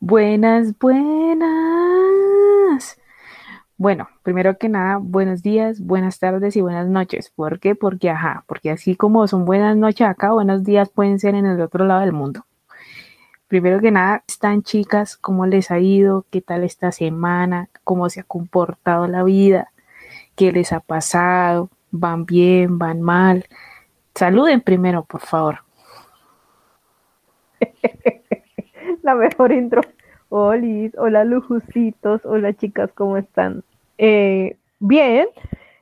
Buenas, buenas. Bueno, primero que nada, buenos días, buenas tardes y buenas noches. ¿Por qué? Porque, ajá, porque así como son buenas noches acá, buenos días pueden ser en el otro lado del mundo. Primero que nada, están chicas, ¿cómo les ha ido? ¿Qué tal esta semana? ¿Cómo se ha comportado la vida? ¿Qué les ha pasado? ¿Van bien? ¿Van mal? Saluden primero, por favor. la mejor intro. Hola, hola lujusitos, hola chicas, ¿cómo están? Eh, bien,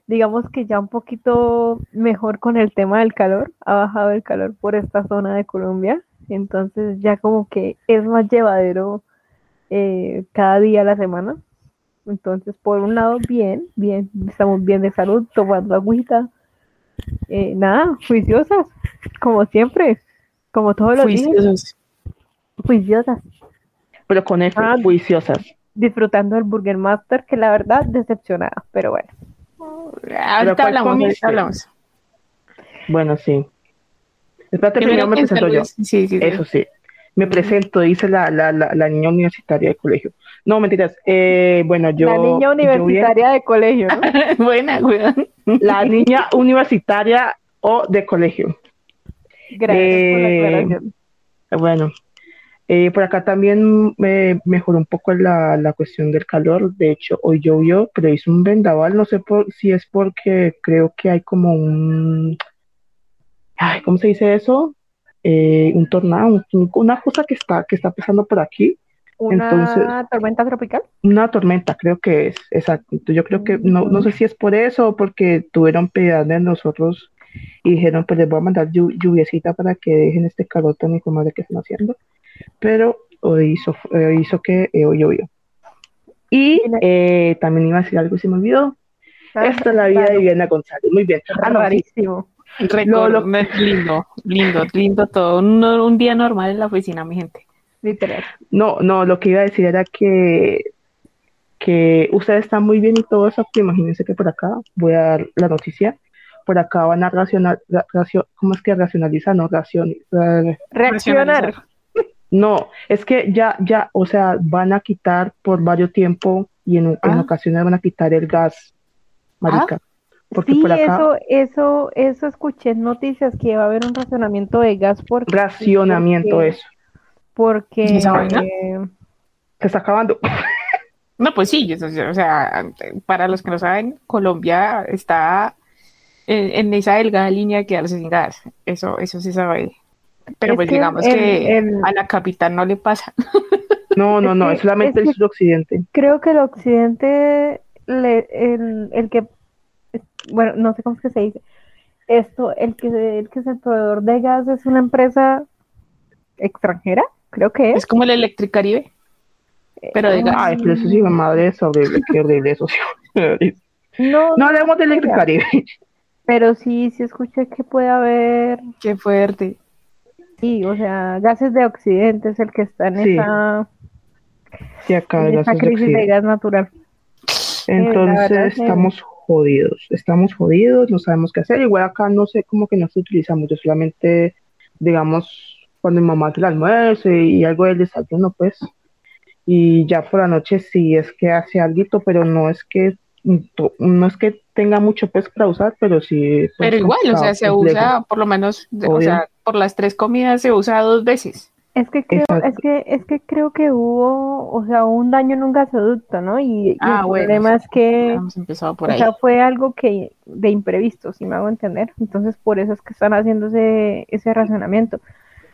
digamos que ya un poquito mejor con el tema del calor, ha bajado el calor por esta zona de Colombia, entonces ya como que es más llevadero eh, cada día a la semana. Entonces, por un lado, bien, bien, estamos bien de salud, tomando agüita. Eh, nada, juiciosas, como siempre, como todos los días. Juiciosas. Pero con F, ah, juiciosas. Disfrutando del Burger Master, que la verdad, decepcionada, pero bueno. Ahorita hablamos, hablamos. Bueno, sí. Espérate, primero me presento yo. Sí, sí, Eso sí. Me presento, dice la, la, la, niña universitaria de colegio. No, mentiras. Eh, bueno, yo. La niña universitaria de colegio. ¿no? Buena, La niña universitaria o de colegio. Gracias por la eh. Bueno, eh, por acá también me mejoró un poco la, la, cuestión del calor. De hecho, hoy llovió, pero hizo un vendaval. No sé por, si es porque creo que hay como un. Ay, ¿Cómo se dice eso? Eh, un tornado, una cosa que está, que está pasando por aquí. ¿Una tormenta tropical? Una tormenta, creo que es, exacto. Yo creo que, no, no sé si es por eso o porque tuvieron piedad de nosotros y dijeron, pues les voy a mandar lluviecita para que dejen este calor tan de que están haciendo pero hoy hizo, eh, hizo que eh, hoy llovió. Y eh, también iba a decir algo y se me olvidó. Ah, Esta es la vida de Viviana González. Muy bien. Ah, rarísimo. Lo, lindo, lindo, lindo todo. Un, un, día normal en la oficina, mi gente. Literal. No, no, lo que iba a decir era que, que ustedes están muy bien y todo eso. Imagínense que por acá voy a dar la noticia. Por acá van a racionar, ¿cómo es que racionalizar? No, racion, reaccionar. No, es que ya, ya, o sea, van a quitar por varios tiempo y en, ah. ocasiones van a quitar el gas, marica. Ah. Porque sí, eso, eso, eso escuché en noticias que va a haber un racionamiento de gas por racionamiento eso. Porque eh, se está acabando. No, pues sí, o sea, para los que no saben, Colombia está en, en esa delgada línea de quedarse sin gas. Eso, eso se sabe. Pero pues digamos que a la capital no le pasa. No, no, no, es solamente el suroccidente. Creo que el occidente, el, el, que, bueno, no sé cómo es que se dice, esto, el que, el que es el proveedor de gas es una empresa extranjera, creo que es. Es como el Electricaribe. Pero de gas. Ay, pero eso sí, madre, es horrible, qué horrible eso. no, no hablemos de Electricaribe. Pero sí, sí escuché que puede haber. Qué fuerte. Sí, o sea, gases de Occidente es el que está en esa, sí, acá en esa crisis de, gas natural. Entonces estamos jodidos, estamos jodidos, no sabemos qué hacer. Igual acá no sé cómo que no se utiliza mucho, solamente, digamos, cuando mi mamá hace el almuerzo y, algo del desayuno, pues. Y ya por la noche sí es que hace algo, pero no es que no es que tenga mucho pues para usar, pero sí. Pues, pero igual, o sea, se usa por lo menos, o sea, por las tres comidas se usa dos veces. Es que creo, es que, es que creo que hubo, o sea, un daño en un gasoducto, ¿no? Y, ah, el problema es que, por o sea, fue algo que de imprevisto, si me hago entender. Entonces, por eso es que están haciendo ese, ese racionamiento.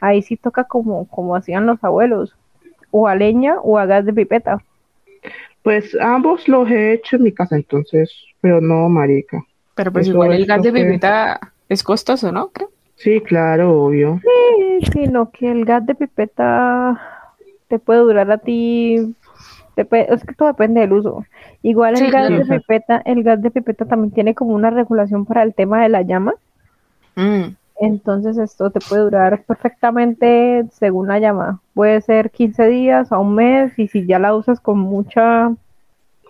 Ahí sí toca como, como hacían los abuelos, o a leña o a gas de pipeta. Pues ambos los he hecho en mi casa, entonces, pero no, marica. Pero pues igual el gas de pipeta es costoso, ¿no? Creo. Sí, claro, obvio. Sí, sino que el gas de pipeta te puede durar a ti, es que todo depende del uso. Igual el gas de pipeta, el gas de pipeta también tiene como una regulación para el tema de la llama. Mm. Entonces esto te puede durar perfectamente según la llama. Puede ser 15 días a un mes y si ya la usas con mucha,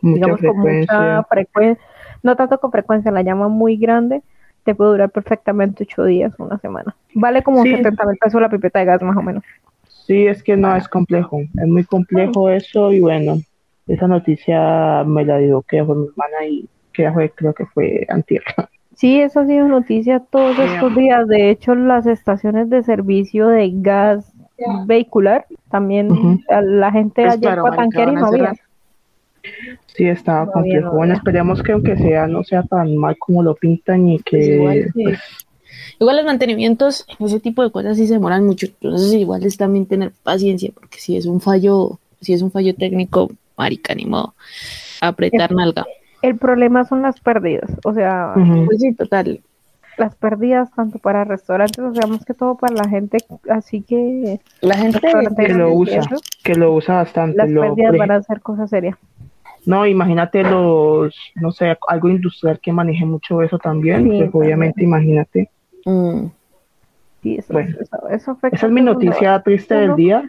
digamos, con mucha frecuencia, no tanto con frecuencia, la llama muy grande, te puede durar perfectamente ocho días, una semana. Vale como Sí. 70 mil pesos la pipeta de gas, más o menos. Sí, es que no es complejo, es muy complejo eso y bueno, esa noticia me la dio que fue mi hermana y que fue, creo que fue antier. Sí, eso ha sido noticia todos estos días. De hecho, las estaciones de servicio de gas vehicular también a la gente Pues claro, fue a marica, tanquear y a no había. Sí, estaba No complejo. no Bueno, esperemos que aunque sea no sea tan mal como lo pintan y Pues que igual, sí. pues, Igual los mantenimientos, ese tipo de cosas sí se demoran mucho. Entonces igual es también tener paciencia, porque si es un fallo, si es un fallo técnico, marica, ni modo. Apretar nalga. El problema son las pérdidas, o sea. Pues sí, total. las pérdidas tanto para restaurantes, o sea, más que todo para la gente, así que La gente que lo usa, eso, que lo usa bastante. las Lo, pérdidas por van a ser cosa seria. no, imagínate los, no sé, algo industrial que maneje mucho eso también, Sí, pues también. obviamente imagínate. Mm, Sí, eso, Bueno. eso, eso Esa es a mi noticia triste del día,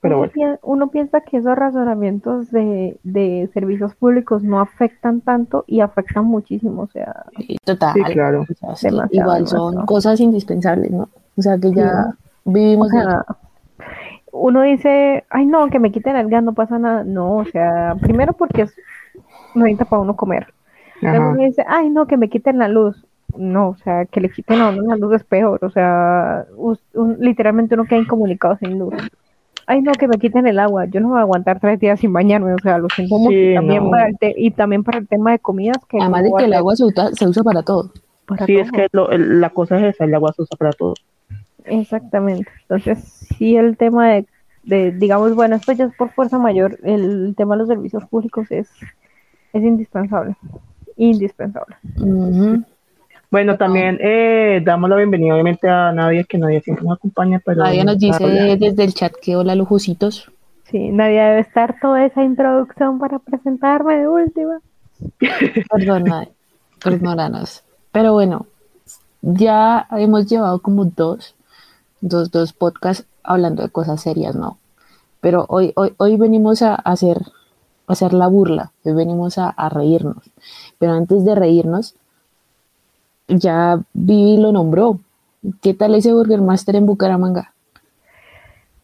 pero uno, bueno. pien- uno piensa que esos razonamientos de, de servicios públicos no afectan tanto y afectan muchísimo, o sea, sí, total. Sí, claro. O sea, es que Demasiado, igual son cosas indispensables, ¿no? O sea, que ya o vivimos sea, uno dice, ay no, que me quiten el gas, no pasa nada. No, o sea, primero porque es 90 para uno comer. Luego uno dice, ay no, que me quiten la luz. No, o sea, que le quiten a uno la luz es peor. O sea, un- literalmente uno queda incomunicado sin luz. Ay no, que me quiten el agua. Yo no voy a aguantar tres días sin bañarme. O sea, lo siento mucho. Sí, y, también no. para el te- y también para el tema de comidas. Que Además de que el agua se usa, se usa para todo. para Sí, es que lo- el- la cosa es esa, el agua se usa para todo. Exactamente. Entonces, sí, el tema de, de, digamos, bueno, esto ya es por fuerza mayor, el tema de los servicios públicos es, es indispensable. Indispensable. Ujú. Bueno, también eh, damos la bienvenida obviamente a Nadia, que Nadia siempre nos acompaña, pero Nadie nos dice desde el chat que hola lujositos. Sí, nadie debe estar toda esa introducción para presentarme de última. Perdona, perdónanos. Pero bueno, ya hemos llevado como dos, dos, dos podcasts hablando de cosas serias, ¿no? Pero hoy, hoy, hoy venimos a hacer, a hacer la burla, hoy venimos a, a reírnos. Pero antes de reírnos, ya Vivi lo nombró. ¿Qué tal ese Burger Master en Bucaramanga?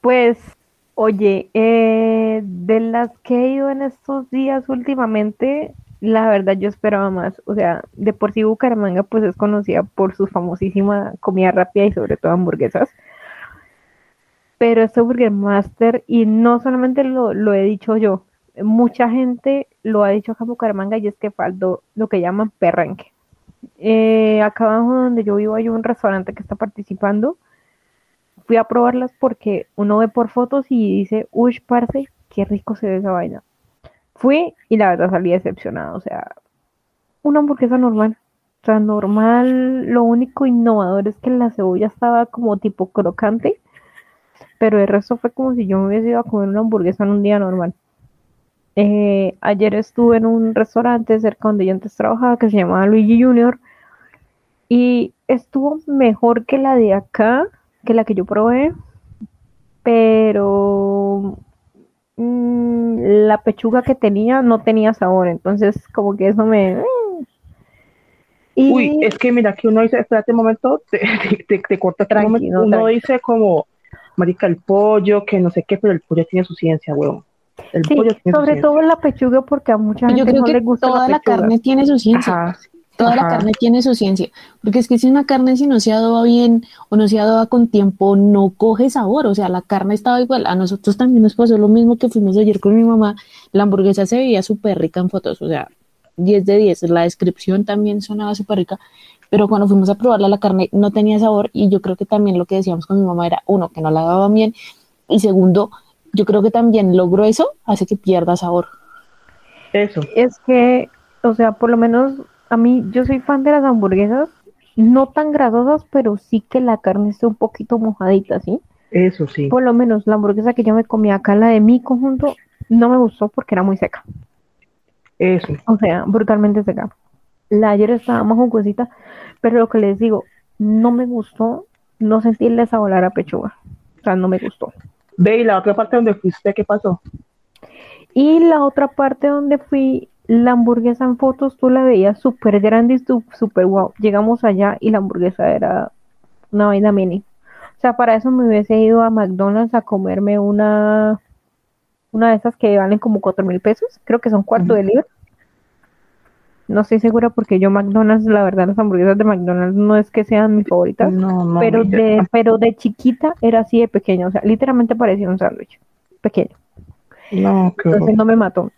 Pues, oye, eh, de las que he ido en estos días últimamente, la verdad yo esperaba más. O sea, de por sí Bucaramanga pues es conocida por su famosísima comida rápida y sobre todo hamburguesas. Pero este Burger Master, y no solamente lo, lo he dicho yo, mucha gente lo ha dicho acá en Bucaramanga y es que faltó lo que llaman perrenque. Eh, acá abajo donde yo vivo hay un restaurante que está participando fui a probarlas porque uno ve por fotos y dice, uy, parce, qué rico se ve esa vaina. Fui y la verdad salí decepcionada, o sea, una hamburguesa normal, o sea, normal, lo único innovador es que la cebolla estaba como tipo crocante, pero el resto fue como si yo me hubiese ido a comer una hamburguesa en un día normal. Eh, ayer estuve en un restaurante cerca donde yo antes trabajaba que se llamaba Luigi Junior y estuvo mejor que la de acá, que la que yo probé, pero mm, la pechuga que tenía no tenía sabor, entonces como que eso me... Y Uy, es que mira que uno dice, espérate un momento, te, te, te- te corta un Tranquilo, momento. Uno tranquilo. dice como, marica, el pollo, que no sé qué, pero el pollo tiene su ciencia, huevón. El sí, pollo sobre ciencia. todo la pechuga porque a mucha Yo gente creo no que le gusta toda la carne tiene su ciencia. Ajá, Toda la carne tiene su ciencia, porque es que si una carne si no se adoba bien o no se adoba con tiempo, no coge sabor, o sea, la carne estaba igual, a nosotros también nos pasó lo mismo que fuimos ayer con mi mamá, la hamburguesa se veía súper rica en fotos, o sea, 10 de 10, la descripción también sonaba súper rica, pero cuando fuimos a probarla la carne no tenía sabor. Y yo creo que también lo que decíamos con mi mamá era, uno, que no la daban bien. Y segundo, yo creo que también lo grueso hace que pierda sabor. Eso. Es que, o sea, por lo menos a mí, yo soy fan de las hamburguesas, no tan grasosas, pero sí que la carne esté un poquito mojadita, ¿sí? Eso sí. Por lo menos la hamburguesa que yo me comí acá, la de mi conjunto, no me gustó porque era muy seca. Eso. O sea, brutalmente seca. La ayer estaba más jugosita, pero lo que les digo, no me gustó, no sentí el sabor a la pechuga. O sea, no me gustó. Ve, y la otra parte donde fuiste, ¿qué pasó? Y la otra parte donde fui, la hamburguesa en fotos tú la veías súper grande y súper wow. Llegamos allá y la hamburguesa era una vaina mini. O sea, para eso me hubiese ido a McDonald's a comerme una, una de esas que valen como cuatro mil pesos. Creo que son cuarto de libra. No estoy segura porque yo McDonald's, la verdad, las hamburguesas de McDonald's no es que sean mis favoritas, pero de pero de chiquita era así de pequeño, o sea, literalmente parecía un sándwich pequeño. No, Entonces no me mató.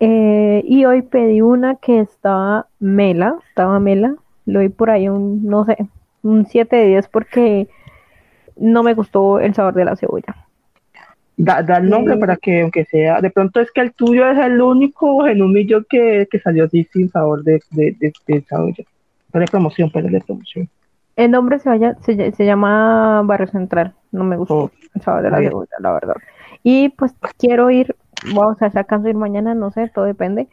Eh, y hoy pedí una que estaba mela, estaba mela, lo vi por ahí un, no sé, un 7 de 10 porque no me gustó el sabor de la cebolla. Da, el nombre para que, aunque sea, de pronto es que el tuyo es el único en un millón que, salió así sin sabor de, de, de, cebolla. de promoción, pero de promoción. El nombre se, vaya, se, llama Barrio Central, no me gustó oh, el sabor de la cebolla, la verdad. Y pues quiero ir, vamos a sacar ir mañana, no sé, todo depende.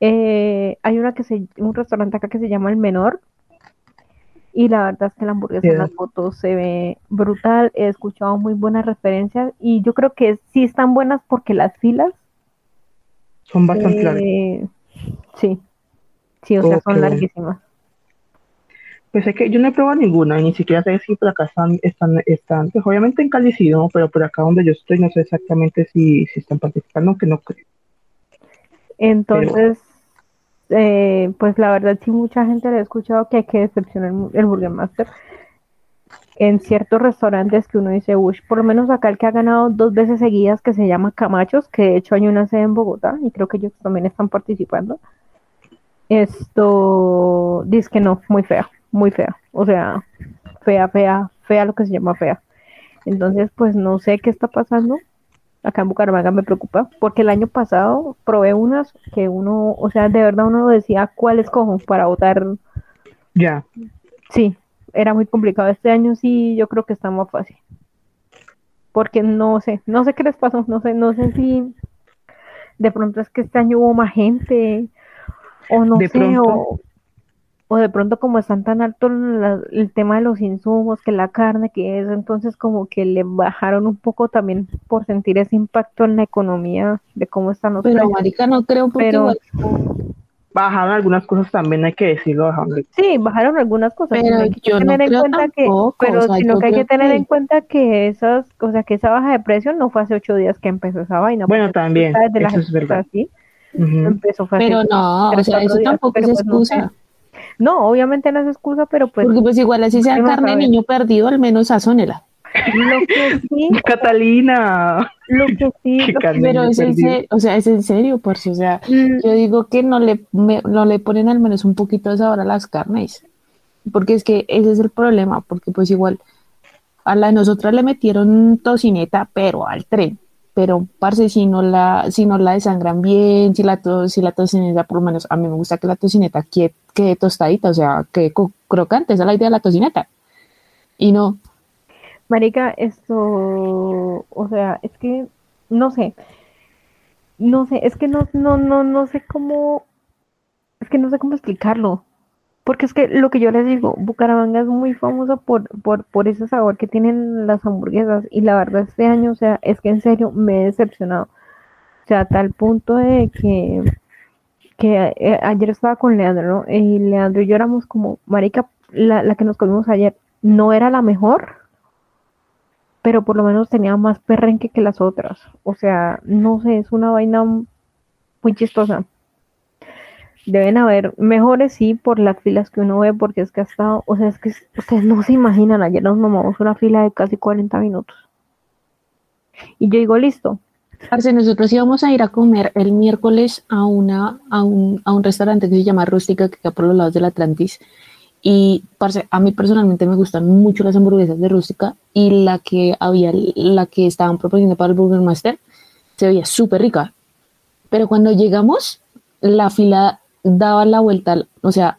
Eh, hay una que se, un restaurante acá que se llama El Menor, y la verdad es que la hamburguesa en las fotos se ve brutal. He escuchado muy buenas referencias y yo creo que sí están buenas porque las filas son bastante largas. Sí, sí, o sea, son larguísimas. Pues es que yo no he probado ninguna, ni siquiera sé si por acá están, están, están pues obviamente en Cali sí, ¿no? Pero por acá donde yo estoy no sé exactamente si, si están participando, que no creo. Entonces, eh, pues la verdad sí mucha gente le ha escuchado que hay que decepcionar el Burger Master en ciertos restaurantes que uno dice, uy, por lo menos acá el que ha ganado dos veces seguidas que se llama Camachos, que de hecho hay una sede en Bogotá y creo que ellos también están participando. Esto dice que no, muy fea, muy fea, o sea, fea, fea, fea lo que se llama fea. Entonces, pues no sé qué está pasando, acá en Bucaramanga me preocupa, porque el año pasado probé unas que uno, o sea, de verdad uno decía cuál escojo para votar. Ya. Sí, era muy complicado. Este año sí, yo creo que está más fácil. Porque no sé, no sé qué les pasó, no sé, no sé si de pronto es que este año hubo más gente, o no sé, o o de pronto como están tan altos el tema de los insumos, que la carne, que es, entonces como que le bajaron un poco también por sentir ese impacto en la economía de cómo están los Pero marica no creo porque pero, bajaron algunas cosas también hay que decirlo bajaron. sí bajaron algunas cosas pero hay que tener en cuenta que pero sino que hay que tener en cuenta que esas o sea que esa baja de precio no fue hace ocho días que empezó esa vaina bueno también eso es verdad. empezó fue pero no o sea eso tampoco es pues, excusa no, obviamente no es excusa, pero pues. Porque pues igual así sea carne de niño perdido, al menos sazónela. Lo que sí. Catalina. Lo que sí. pero es en serio, o sea, es en serio, por si, o sea, mm. yo digo que no le, no le ponen al menos un poquito de sabor a las carnes. Porque es que ese es el problema, porque pues igual a la de nosotras le metieron tocineta, pero al tren pero parce, si no la, si no la desangran bien, si la, to, si la tocineta, por lo menos a mí me gusta que la tocineta quede, quede tostadita, o sea, que crocante, esa es la idea de la tocineta. Y no. Marica, esto, o sea, es que, no sé, no sé, es que no, no, no, no sé cómo, es que no sé cómo explicarlo. Porque es que lo que yo les digo, Bucaramanga es muy famoso por, por, por ese sabor que tienen las hamburguesas. Y la verdad, este año, o sea, es que en serio me he decepcionado. O sea, a tal punto de que, que eh, ayer estaba con Leandro, ¿no? Y Leandro y yo éramos como, marica, la, la que nos comimos ayer no era la mejor, pero por lo menos tenía más perrenque que las otras. O sea, no sé, es una vaina muy chistosa deben haber mejores, sí, por las filas que uno ve, porque es que ha estado, o sea, es que ustedes no se imaginan, ayer nos mamamos una fila de casi 40 minutos. Y yo digo, listo. Parce, nosotros íbamos a ir a comer el miércoles a, una, a, un, a un restaurante que se llama Rústica, que queda por los lados del Atlantis. Y, parce, a mí personalmente me gustan mucho las hamburguesas de Rústica y la que había, la que estaban proponiendo para el Burger Master, se veía súper rica. Pero cuando llegamos, la fila daba la vuelta, o sea,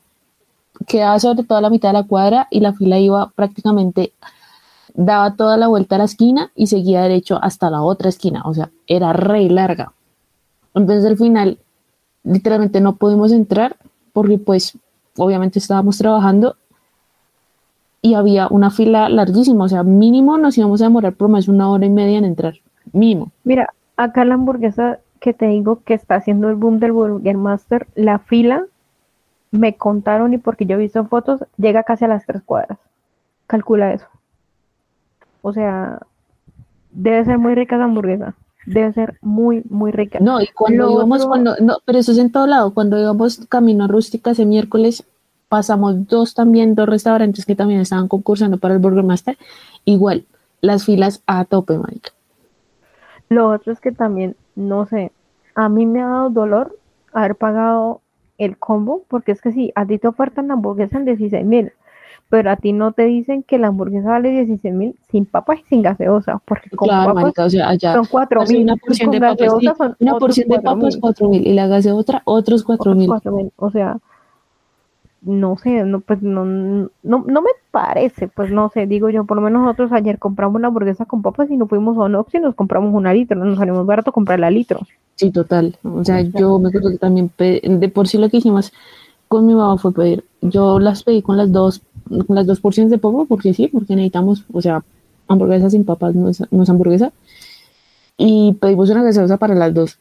quedaba sobre toda la mitad de la cuadra y la fila iba prácticamente, daba toda la vuelta a la esquina y seguía derecho hasta la otra esquina, o sea, era re larga. Entonces al final, literalmente no pudimos entrar porque pues obviamente estábamos trabajando y había una fila larguísima, o sea, mínimo nos íbamos a demorar por más de una hora y media en entrar, mínimo. Mira, acá la hamburguesa que te digo que está haciendo el boom del Burger Master, la fila, me contaron y porque yo he visto fotos, llega casi a las tres cuadras. Calcula eso. O sea, debe ser muy rica la hamburguesa. Debe ser muy, muy rica. No, y cuando íbamos, cuando, no, pero eso es en todo lado. Cuando íbamos camino a rústica ese miércoles, pasamos dos también, dos restaurantes que también estaban concursando para el Burger Master. Igual, las filas a tope, Mike. Lo otro es que también, no sé, a mí me ha dado dolor haber pagado el combo, porque es que si a ti te ofertan la hamburguesa en 16 mil, pero a ti no te dicen que la hamburguesa vale 16 mil sin papas y sin gaseosa, porque con Claro, papas marica, o sea, allá son 4 mil, una porción con de papas, sí, son una porción de 4.000. papas 4 mil y la gaseosa otros 4 mil. Cuatro mil, O sea, no sé, no, pues no, no, no me parece, pues no sé, digo yo, por lo menos nosotros ayer compramos una hamburguesa con papas y nos fuimos a Onox y nos compramos una litro, no nos salimos barato comprar la litro. Sí, total. O sea, yo me acuerdo que también de por sí lo que hicimos con mi mamá fue pedir, yo las pedí con las dos, con las dos porciones de papa, porque sí, porque necesitamos, o sea, hamburguesa sin papas no es, no es hamburguesa. Y pedimos una gaseosa para las dos.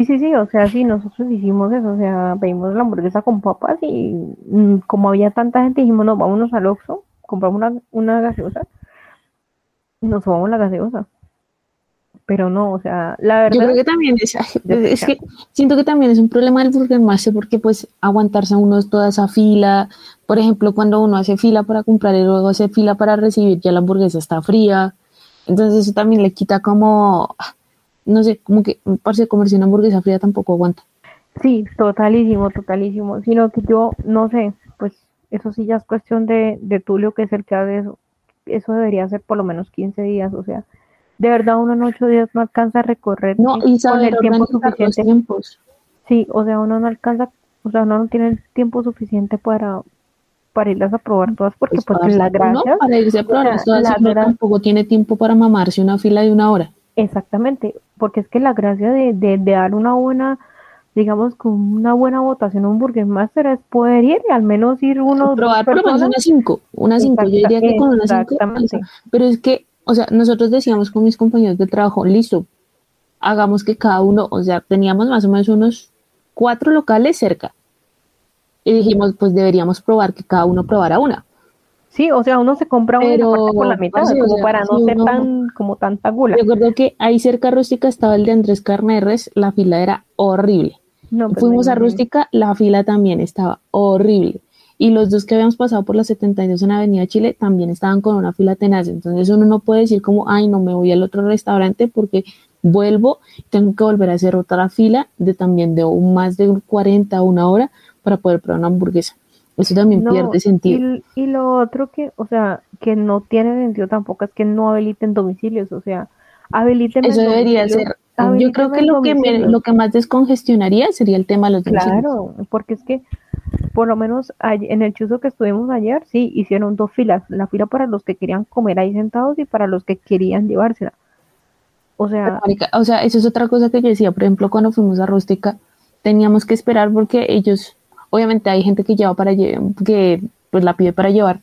Sí, sí, sí, o sea, sí, nosotros hicimos eso, o sea, pedimos la hamburguesa con papas y mm, como había tanta gente dijimos, no, vámonos al Oxxo, compramos una, una gaseosa y nos tomamos la gaseosa. Pero no, o sea, la Yo verdad, creo que también es, es que siento que también es un problema del Burger Master porque pues aguantarse a uno toda esa fila, por ejemplo, cuando uno hace fila para comprar y luego hace fila para recibir, ya la hamburguesa está fría, entonces eso también le quita como, no sé, como que parece comerse una hamburguesa fría tampoco aguanta. sí, totalísimo, totalísimo, sino que yo, no sé, pues eso sí ya es cuestión de, de Tulio, que es el que hace eso, eso debería ser por lo menos 15 días, o sea, de verdad uno en 8 días no alcanza a recorrer No, y con el tiempo suficiente. tiempos. Sí, o sea, uno no alcanza, o sea, uno no tiene el tiempo suficiente para, para irlas a probar todas, porque Pues, pues, parce, la uno gracia, para irse a probar sea, todas, tampoco tiene tiempo para mamarse una fila de una hora. exactamente, porque es que la gracia de, de, de dar una buena, digamos, con una buena votación a un Burger Master es poder ir y al menos ir uno probar por lo menos unas cinco, unas cinco, yo diría que con Exactamente. alcanza. pero es que, o sea, nosotros decíamos con mis compañeros de trabajo, listo, hagamos que cada uno, o sea, teníamos más o menos unos cuatro locales cerca, y dijimos, pues deberíamos probar que cada uno probara una. Sí, o sea, uno se compra una Pero, la parte por la mitad, o como sea, para no ser uno- tan, como tanta gula. Recuerdo que ahí cerca rústica estaba el de Andrés Carne de Res, la fila era horrible. No, pues, Fuimos no, a no. Rústica, la fila también estaba horrible. Y los dos que habíamos pasado por la 72 en Avenida Chile también estaban con una fila tenaz. Entonces uno no puede decir como, ay, no me voy al otro restaurante porque vuelvo, tengo que volver a hacer otra fila de también de un- más de un 40 o una hora para poder probar una hamburguesa. Eso también No, pierde sentido. Y, y lo otro que, o sea, que no tiene sentido tampoco es que no habiliten domicilios, o sea, habiliten Eso debería ser. Yo creo que lo que, me- lo que más descongestionaría sería el tema de los domicilios. Claro, porque es que por lo menos en el chuzo que estuvimos ayer, sí, hicieron dos filas, la fila para los que querían comer ahí sentados y para los que querían llevársela. O sea, O sea, eso es otra cosa que yo decía. Por ejemplo, cuando fuimos a Rústica, teníamos que esperar porque ellos, obviamente hay gente que lleva para que pues la pide para llevar,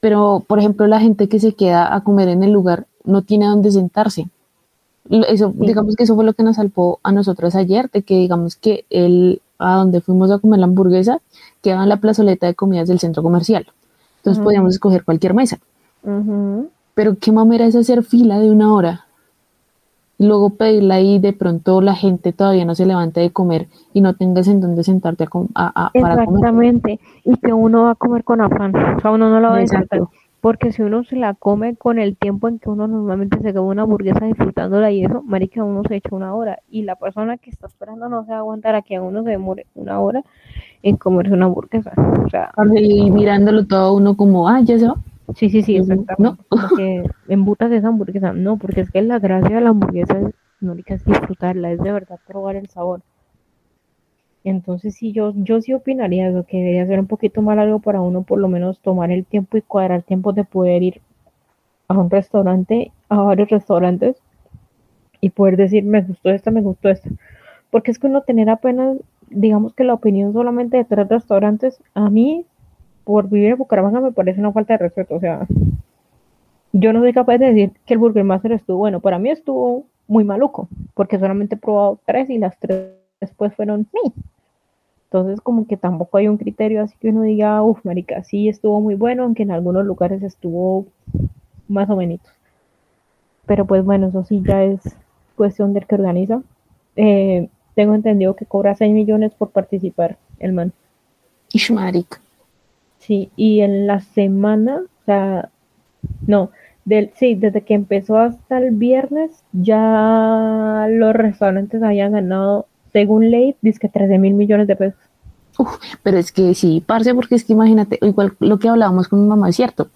pero por ejemplo la gente que se queda a comer en el lugar no tiene dónde sentarse. Eso, Sí. digamos que eso fue lo que nos salvó a nosotros ayer, de que digamos que el a donde fuimos a comer la hamburguesa quedaba en la plazoleta de comidas del centro comercial. Entonces podíamos escoger cualquier mesa. Pero qué mamera es hacer fila de una hora. Y luego pedirla y de pronto la gente todavía no se levanta de comer y no tengas en dónde sentarte a com- a- a- para comer. Exactamente, y que uno va a comer con afán, o sea, uno no la va a disfrutar. Porque si uno se la come con el tiempo en que uno normalmente se come una hamburguesa disfrutándola y eso, marica, uno se echa una hora. Y la persona que está esperando no se va a aguantar a que a uno se demore una hora en comerse una hamburguesa. O sea, Y mirándolo todo uno como, ah, ya se va. Sí, sí, sí, exactamente. ¿no? Como que embutas esa hamburguesa. No, porque es que la gracia de la hamburguesa es, marica, es disfrutarla, es de verdad probar el sabor. Entonces sí, yo, yo sí opinaría eso, que debería ser un poquito más largo para uno por lo menos tomar el tiempo y cuadrar tiempo de poder ir a un restaurante, a varios restaurantes y poder decir, me gustó esta, me gustó esta. Porque es que uno tener apenas, digamos que la opinión solamente de tres restaurantes, a mí, por vivir en Bucaramanga, me parece una falta de respeto. O sea, yo no soy capaz de decir que el Burger Master estuvo bueno. Para mí estuvo muy maluco, porque solamente he probado tres y las tres después fueron mí. Entonces, como que tampoco hay un criterio así que uno diga, uff, marica, sí estuvo muy bueno, aunque en algunos lugares estuvo más o menos. Pero pues bueno, eso sí ya es cuestión del que organiza. Eh, tengo entendido que cobra 6 millones por participar el man. Ishmarik. Sí, y en la semana, o sea, no, del, sí, desde que empezó hasta el viernes, ya los restaurantes habían ganado, según ley, dice que 13 mil millones de pesos. Uf, pero es que sí, parce, porque es que imagínate, igual lo que hablábamos con mi mamá es cierto.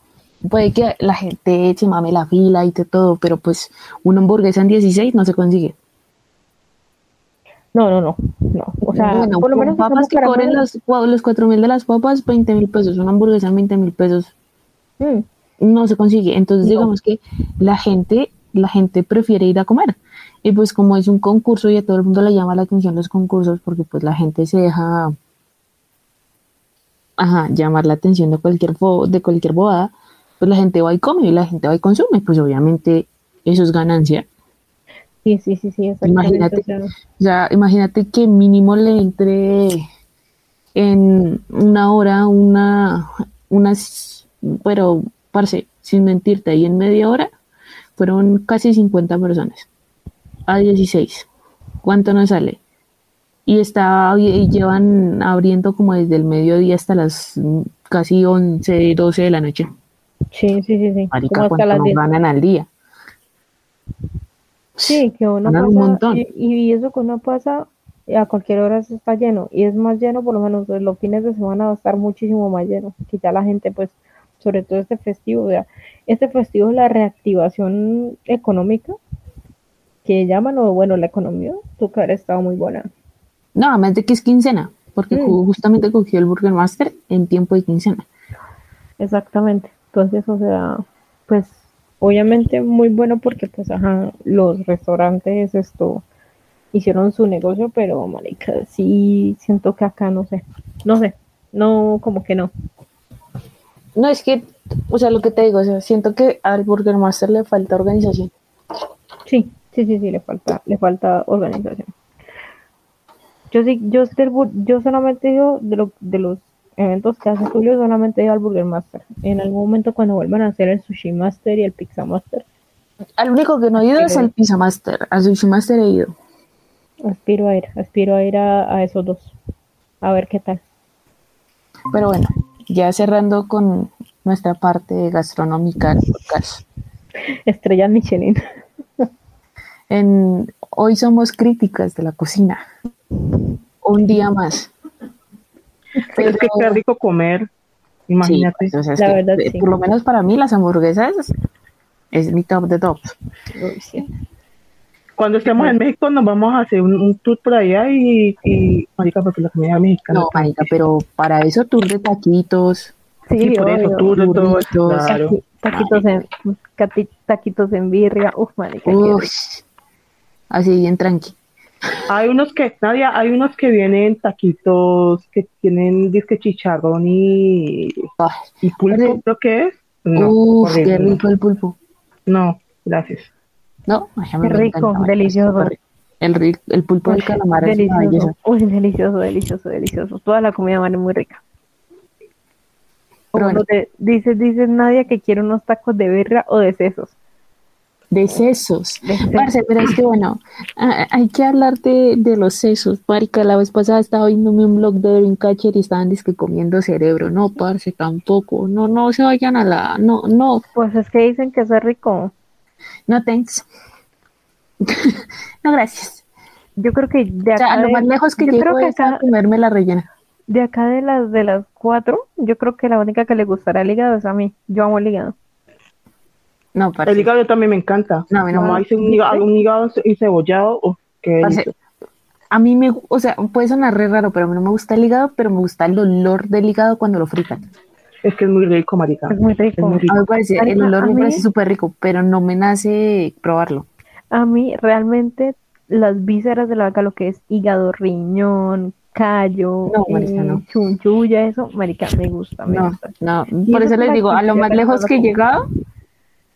Puede que la gente se mame la fila y todo, pero pues una hamburguesa en 16 no se consigue. No, no, no, no. O sea, bueno, por lo con menos papas que cobren los, los 4 mil de las papas, 20 mil pesos, una hamburguesa en 20 mil pesos Mm, no se consigue. Entonces, No. digamos que la gente, la gente prefiere ir a comer. Y pues como es un concurso y a todo el mundo le llama la atención los concursos, porque pues la gente se deja ajá, llamar la atención de cualquier de cualquier bobada, pues la gente va y come y la gente va y consume, pues obviamente eso es ganancia. Sí, sí, sí. Imagínate. sea, imagínate que mínimo le entre en una hora, una, unas, pero, parce, sin mentirte, ahí en media hora fueron casi 50 personas a 16. ¿Cuánto nos sale? Y está, y llevan abriendo como desde el mediodía hasta las casi 11, 12 de la noche. sí, sí, sí, sí. Marica, ¿cuánto nos 10. ganan al día? Sí, que uno un pasa, montón. y, y eso que uno pasa a cualquier hora se está lleno, y es más lleno, por lo menos pues, los fines de semana va a estar muchísimo más lleno, que ya la gente, pues, sobre todo este festivo, o sea, este festivo es la reactivación económica, que llaman, o bueno, la economía, tuvo que haber estado muy buena. No, además de que es quincena, porque Mm. ju- justamente cogió el Burger Master en tiempo de quincena. Exactamente. Entonces, o sea, pues obviamente muy bueno porque pues ajá, los restaurantes esto hicieron su negocio, pero marica, sí siento que acá no sé, no sé, no como que no. No, es que, o sea, lo que te digo, o sea, siento que al Burger Master le falta organización. Sí, sí, sí, sí, le falta, le falta organización. Yo sí, yo, yo solamente digo de, lo, de los eventos que hace Julio, solamente digo al Burger Master. En algún momento cuando vuelvan a hacer el Sushi Master y el Pizza Master, Al único que no he ido es al Pizza Master, al Sushi Master he ido. aspiro a ir, aspiro a ir a, a esos dos. A ver qué tal. Pero bueno, ya cerrando con nuestra parte gastronómica del podcast. Estrellas Michelin. En, hoy somos críticas de la cocina. Un día más. Pero es que qué rico comer. Imagínate. Sí, pues, o sea, es La que, verdad, eh, sí. Por lo menos para mí las hamburguesas es mi top de sí. Cuando estemos en México nos vamos a hacer un, un tour por allá y, y marica, porque la comida mexicana. No, marica, pero para eso tour de taquitos, Sí, Sí, por eso, obvio. tour de todo eso, claro. Taqui- Taquitos en, taquitos en birria. Uf, marica. rico. así bien tranqui. Hay unos que, Nadia, hay unos que vienen taquitos que tienen disque chicharrón y, Ay, y pulpo, creo que es. No, Uf, qué rico el pulpo. No, gracias. No, Qué rico, encanta, delicioso. rico. El, el pulpo del calamar es delicioso. belleza. Uy, delicioso, delicioso, delicioso. Toda la comida vale muy rica. Pero Como bueno. te- dice, dice Nadia que quiere unos tacos de birria o de sesos. De sesos. De sesos. Parce, pero es que bueno, hay que hablar de, de los sesos. Marica, la vez pasada estaba viéndome un blog de Dreamcatcher y estaban disque comiendo cerebro. No, parce, tampoco. No, no se vayan a la. No, no, Pues es que dicen que es rico. no thanks. no, gracias. Yo creo que de O sea, acá, a lo más lejos que yo llego creo que es a acá, comerme la rellena. de acá de las de las cuatro, yo creo que la única que le gustará el hígado es a mí. Yo amo el hígado. No, parce. El hígado también me encanta. No, a mí no me hizo un hígado, un hígado encebollado. delicioso. A mí me, o sea, puede sonar re raro, pero a mí no me gusta el hígado, pero me gusta el olor del hígado cuando lo fritan. Es que es muy rico, marica. Es muy Es rico. muy A rico. mí me parece, el olor a me mí- parece súper rico, pero no me nace probarlo. A mí realmente las vísceras de la vaca, lo que es hígado, riñón, callo, No, marica, no. chunchulla, eso, marica, me gusta, me No, gusta. no, por eso les digo, a lo más lejos que he llegado es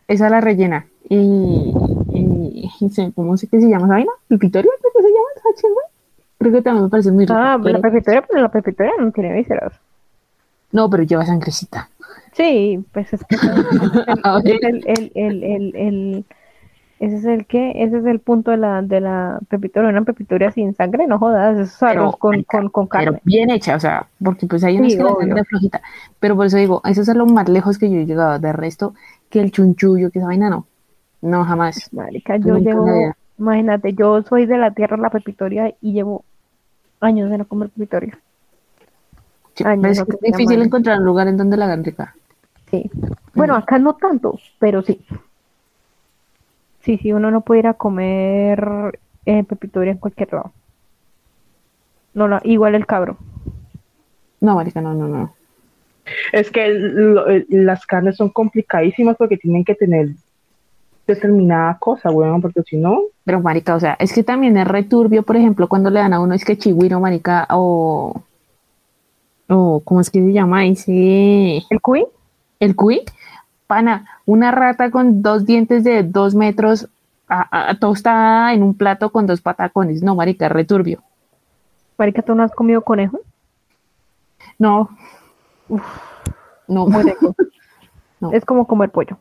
a la rellena. Y, eh, ¿cómo qué se llama esa vaina? ¿Pipitoria? ¿Creo que se llama esa chingua? Creo que también me parece muy rico. Ah, pero- la pepitoria, pero la pepitoria no tiene vísceras. No, pero lleva sangrecita. Sí, pues es que el, el, el, el, ese es el que, ese es el punto de la, de la pepitoria, una pepitoria sin sangre, no jodas, eso es arroz con, con, con Pero carne. bien hecha, o sea, porque pues hay unas Sí, que la sangre flojita. Pero por eso digo, eso es lo más lejos que yo he llegado. De resto, que el chunchullo, que esa vaina no. No, jamás. Marica, yo Nunca llevo, imagínate, yo soy de la tierra de la pepitoria y llevo años de no comer pepitoria. Sí, no, es no, que difícil encontrar un lugar en donde la hagan rica. Sí. Bueno, acá no tanto, pero sí. Sí, sí, uno no puede ir a comer eh, pepitoria en cualquier lado. No, la, igual el cabro. No, marica, no, no, no. Es que lo- eh, las carnes son complicadísimas porque tienen que tener determinada cosa, weón, porque si no, Pero, marica, o sea, es que también es returbio, por ejemplo, cuando le dan a uno es que chigüiro, marica, o... o ¿Cómo es que se llama? Ese... ¿El cuy? El cuy, pana, una rata con dos dientes de dos metros a, a- tostada en un plato con dos patacones. No, marica, returbio. Marica, ¿tú no has comido conejo? No. No. Muy rico. No. Es como comer pollo.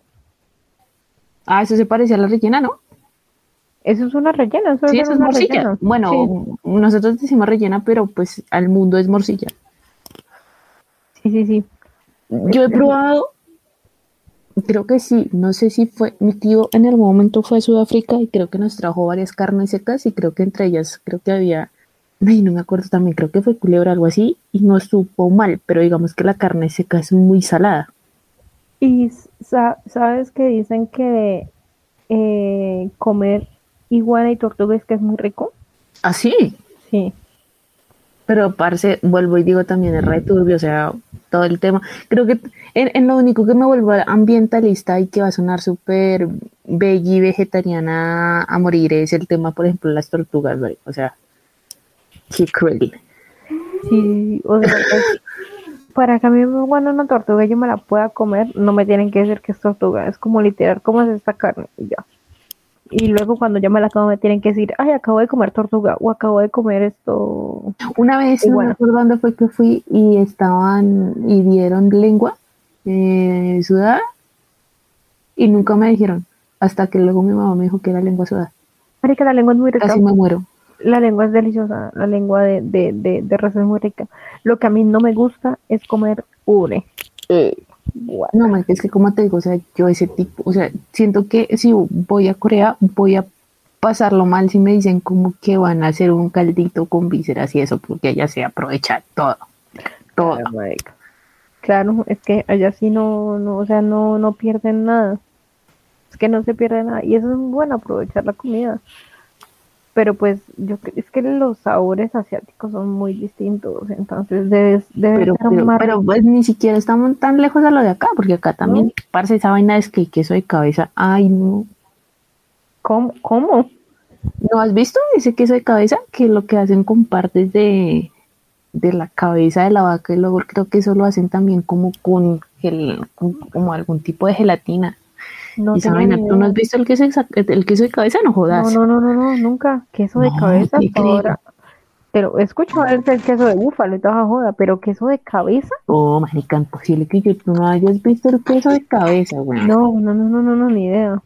Ah, eso se parece a la rellena, ¿no? Eso es una rellena, eso Sí, es eso es morcilla. rellena. Bueno, Sí. nosotros decimos rellena, pero pues al mundo es morcilla. Sí, sí, sí. Yo he probado, creo que sí, no sé si fue, mi tío en algún momento fue a Sudáfrica y creo que nos trajo varias carnes secas y creo que entre ellas, creo que había, ay, no me acuerdo también, creo que fue culebra, algo así, y no supo mal, pero digamos que la carne seca es muy salada. Y sa- sabes que dicen que eh, comer iguana y tortuga es que es muy rico. Así, Sí. pero parce, vuelvo y digo también es re turbio, o sea, todo el tema. Creo que en, en lo único que me vuelvo ambientalista y que va a sonar súper veggie, vegetariana a morir es el tema, por ejemplo, las tortugas, ¿vale? o sea, qué cruel. Sí, o sea, para que a mí me pongan una tortuga y yo me la pueda comer, no me tienen que decir que es tortuga, es como literal, ¿cómo es esta carne? Y ya. Y luego cuando yo me la como me tienen que decir, ay, acabo de comer tortuga o acabo de comer esto. Una vez, no me Iguana. acuerdo dónde fue que fui y estaban y dieron lengua eh, sudada y nunca me dijeron, hasta que luego mi mamá me dijo que era lengua sudada. Marica, la lengua es muy rica. Casi me muero. La lengua es deliciosa, la lengua de, de, de, de res es muy rica. Lo que a mí no me gusta es comer ure. Guau. No, man, es que como te digo, o sea, yo ese tipo, o sea, siento que si voy a Corea, voy a pasarlo mal si me dicen como que van a hacer un caldito con vísceras y eso, porque allá se aprovecha todo, todo. Claro, es que allá sí no, no, o sea, no, no pierden nada. Es que no se pierde nada. Y eso es bueno, aprovechar la comida. Pero pues, yo es que los sabores asiáticos son muy distintos. Entonces debe, debe Pero, ser pero, más pero, pues ni siquiera estamos tan lejos a lo de acá, porque acá también, parce, esa vaina es que el queso de cabeza, ay no, ¿Cómo? ¿Cómo? ¿no has visto ese queso de cabeza? Que lo que hacen con partes de, de la cabeza de la vaca y luego creo que eso lo hacen también como con, gel- con- como algún tipo de gelatina. No y esa vaina, ¿tú no has visto el queso, el queso de cabeza? No jodas. No, no, no, no, no, nunca. Queso de No, cabeza ahora. Pero escucho el, el queso de búfalo y toda joda, pero queso de cabeza, Oh, marica, imposible que yo, tú no hayas visto el queso de cabeza, güey. no, no, no, no, no, no, ni idea.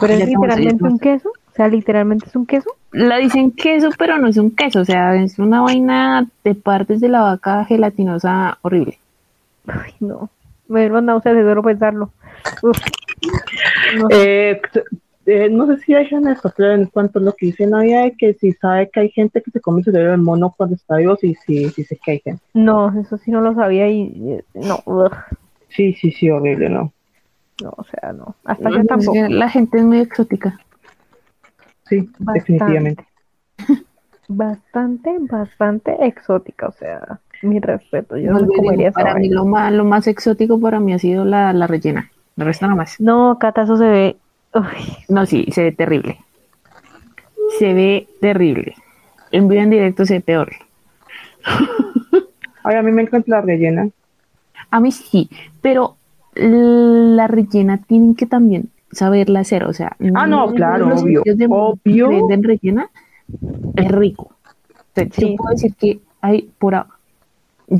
Pero es literalmente un queso, o sea, literalmente es un queso. La dicen queso, pero no es un queso, o sea, es una vaina de partes de la vaca gelatinosa horrible. Ay, no. Me dieron náuseas de solo pensarlo. Uf. No, Eh, eh, no sé si hay en esto, pero en cuanto a lo que dice Nadia, de que si sabe que hay gente que se come el cerebro del mono cuando está vivo, sí, sí, sí sé que hay gente. no, eso sí no lo sabía y eh, no, ugh. Sí, sí, sí, horrible, ¿no? no, o sea, no. Hasta yo tampoco. La gente es muy exótica. Sí, Bastante. definitivamente. Bastante, bastante exótica, o sea, mi respeto. Yo no comería para mí lo más, lo más exótico para mí ha sido la, la rellena. El resto nada más. No, Cata, eso se ve. Uy, No, sí, se ve terrible. Se ve terrible. En vivo en directo se ve peor. Ay, a mí me encanta la rellena. A mí sí, pero la rellena tienen que también saberla hacer, o sea, Ah, no, claro, los obvio, sitios de obvio. que venden rellena es rico. Yo Sí. puedo decir que hay por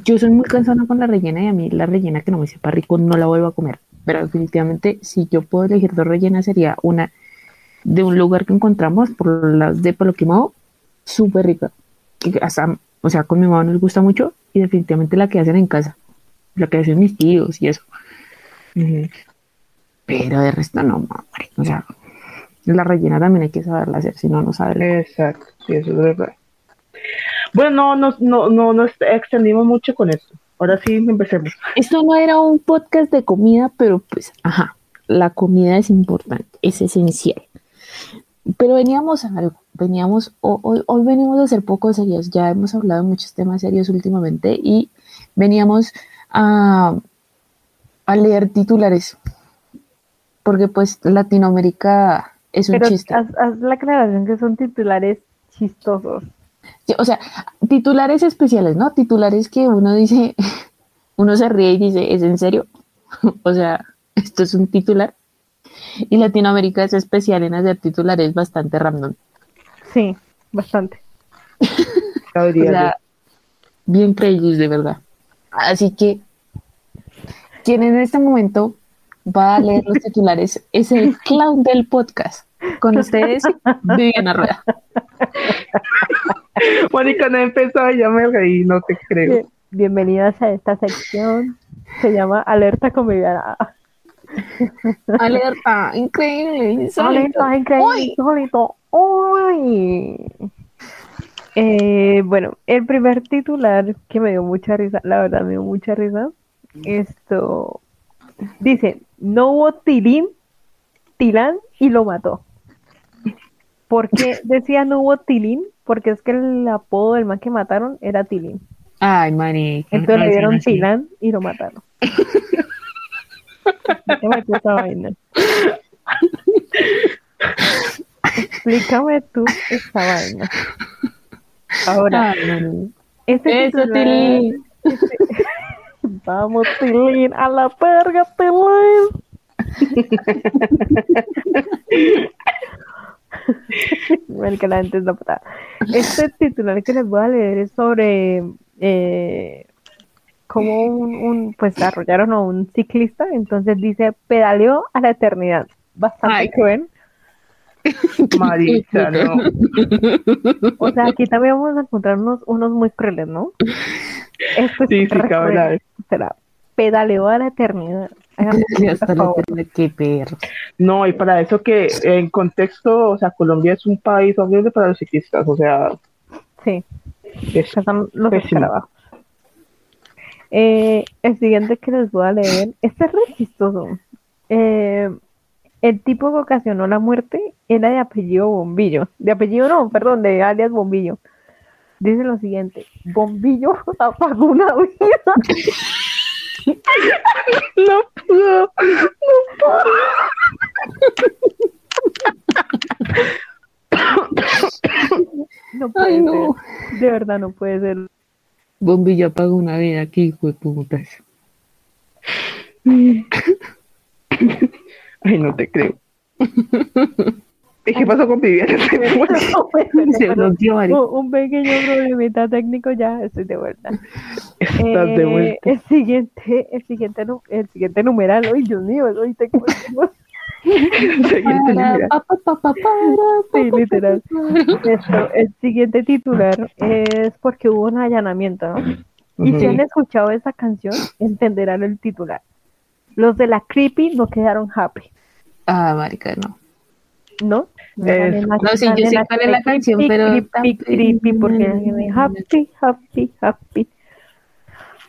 yo soy muy cansada con la rellena y a mí la rellena que no me sepa rico no la vuelvo a comer. Pero definitivamente, si yo puedo elegir dos rellenas, sería una de un lugar que encontramos por las de Palo Quemado, súper rica. Y hasta, o sea, con mi mamá nos gusta mucho y definitivamente la que hacen en casa, la que hacen mis tíos y eso. Pero de resto no, mamá. O sea, la rellena también hay que saberla hacer, si no, no sabe. Exacto, sí, eso es verdad. Bueno, no, no, no, no nos extendimos mucho con esto. Ahora sí, empecemos. Esto no era un podcast de comida, pero pues, ajá, la comida es importante, es esencial. Pero veníamos a algo, veníamos, ho- hoy, hoy venimos a ser poco serios, ya hemos hablado de muchos temas serios últimamente y veníamos a, a leer titulares, porque pues Latinoamérica es un Pero chiste. haz, haz la aclaración que son titulares chistosos. O sea, titulares especiales, ¿no? Titulares que uno dice, uno se ríe y dice, ¿es en serio? O sea, esto es un titular. Y Latinoamérica es especial en hacer titulares bastante random. Sí, bastante. O sea, bien creídos de verdad. Así que, quien en este momento va a leer los titulares es el clown del podcast. Con ustedes, Viviana Rueda. Mónica no empezó ya me reí, no te creo. Bien- Bienvenidas a esta sección. Se llama Alerta con Viviana. Alerta, increíble, insólito. Alerta, increíble, insólito. ¡Uy! Eh, bueno, el primer titular que me dio mucha risa, la verdad me dio mucha risa. Esto dice: No hubo Tilín, Tilán y lo mató. ¿Por qué decía no hubo Tilín? Porque es que el apodo del man que mataron era Tilín. Ay, Mari. Entonces le dieron Tilán y lo mataron. Explícame tú esa vaina. Explícame tú esa vaina. Ahora, Ay, este Eso, titular- Tilín. Vamos, Tilín, a la verga, Tilín. Bueno, que la gente es la patada. Este titular que les voy a leer es sobre eh, cómo un, un, pues arrollaron a un ciclista, entonces dice pedaleó a la eternidad. Bastante Ay. cruel. Marisa, no. O sea, aquí también vamos a encontrar unos, unos muy crueles, ¿no? Esto es Sí, sí, cruel. la- Será, pedaleó a la eternidad. Hasta la qué perro. No, y para eso que en contexto, o sea, Colombia es un país horrible para los ciclistas, o sea, Sí, es, los escarabajos. Eh, el siguiente que les voy a leer, este es re chistoso. Eh, el tipo que ocasionó la muerte era de apellido Bombillo. De apellido no, perdón, de alias Bombillo. Dice lo siguiente, Bombillo apagó una vida. no puedo, No puede Ay, no. ser. De verdad no puede ser. Bombillo apaga una vida aquí, hijo de putas. ay, no te creo. ¿Y qué pasó con Viviana? Se bloqueó, Mari. Un, un pequeño problemita técnico, ya estoy de vuelta. Estás de Eh, vuelta. el siguiente, el siguiente, el siguiente numeral, ay Dios mío, hoy Siguiente pa, pa, pa, para, Sí, literal. Esto, el siguiente titular es porque hubo un allanamiento, ¿no? Y si han escuchado esa canción, entenderán el titular. Los de la creepy no quedaron happy, Ah, marica, no. ¿No? Es- no, sí, yo sé la cuál es la canción, creepy, pero creepy, creepy, porque happy, happy, happy.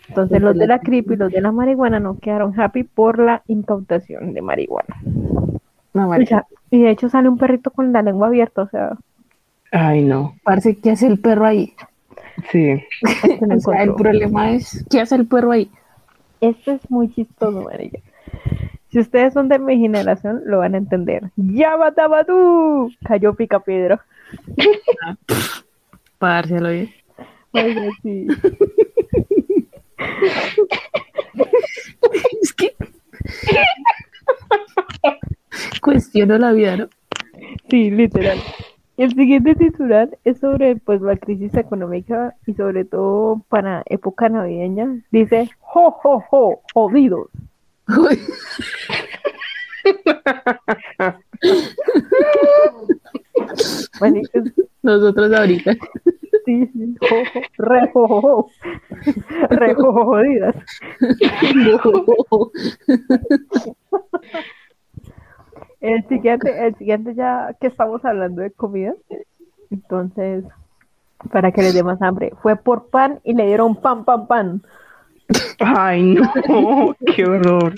Entonces los de la creepy y los de la marihuana no quedaron happy por la incautación de marihuana. No, O sea, y de hecho sale un perrito con la lengua abierta, o sea, Ay, no. Parce, ¿qué hace el perro ahí? Sí. este no O sea, el problema es, ¿qué hace el perro ahí? Esto es muy chistoso, marica. Si ustedes son de mi generación, lo van a entender. ¡Yabatabadú! Cayó pica piedra. Para dárselo bien. Sí. Es que. Cuestiono la vida, ¿no? Sí, literal. El siguiente titular es sobre pues la crisis económica y sobre todo para época navideña. Dice, jo, jo, jo, jodidos. Bueno, es- Nosotros ahorita. sí, sí, jo, jo, re, jo, jo, jo. Re, jo, jo, jodidas. El siguiente, el siguiente ya que estamos hablando de comida, entonces, para que les dé más hambre, fue por pan y le dieron pan, pan, pan. Ay, no, qué horror.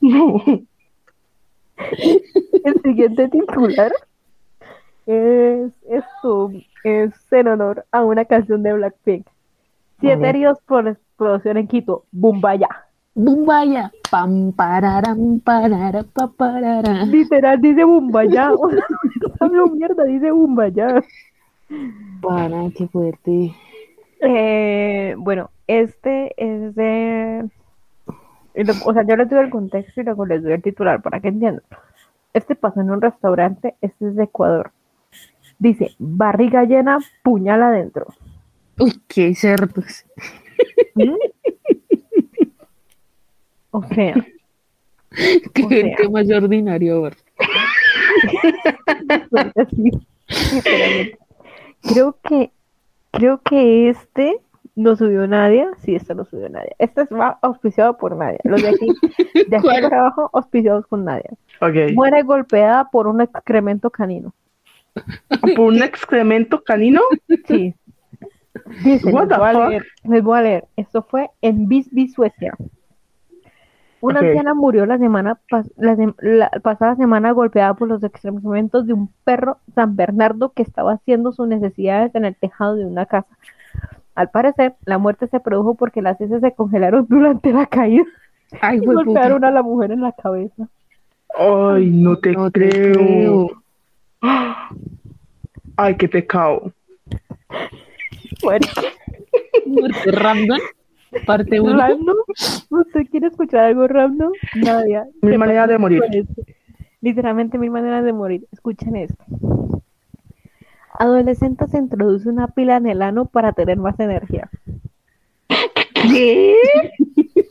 No. El siguiente titular es esto, es en honor a una canción de Blackpink. Siete heridos por explosión en Quito, Bumbaya. Bumbaya. Pam, pararam, parara, pa, parara. Literal dice Bumbaya. Mierda dice Bumbaya. Para, qué fuerte. Eh, bueno, este es de. O sea, yo les doy el contexto y luego les doy el titular para que entiendan. Este pasó en un restaurante, este es de Ecuador. Dice, barriga llena, puñal adentro. Uy, qué cerdos. ¿Mm? O sea, Qué O sea. ordinario. Creo que, creo que este lo subió Nadia. Sí, este lo subió Nadia. Este es va auspiciado por Nadia. Los de aquí, de aquí ¿Cuál? para abajo, auspiciados con Nadia. Ok. Muere golpeada por un excremento canino. ¿Por un excremento canino? Sí. Dice, What les voy, a leer, les voy a leer. Esto fue en Visby, Suecia. Una anciana murió la semana pas- la, pasada semana golpeada por los excrementos de un perro San Bernardo que estaba haciendo sus necesidades en el tejado de una casa. Al parecer, la muerte se produjo porque las heces se congelaron durante la caída Ay, y puta. golpearon a la mujer en la cabeza. Ay, no te No te creo. creo. Ay, qué pecado. Bueno, Muerte random. Parte 1. random. ¿Usted quiere escuchar algo random? Nadia. Mil ¿qué maneras de morir. Literalmente mil maneras de morir. Escuchen esto. Adolescente se introduce una pila en el ano para tener más energía. ¿Qué?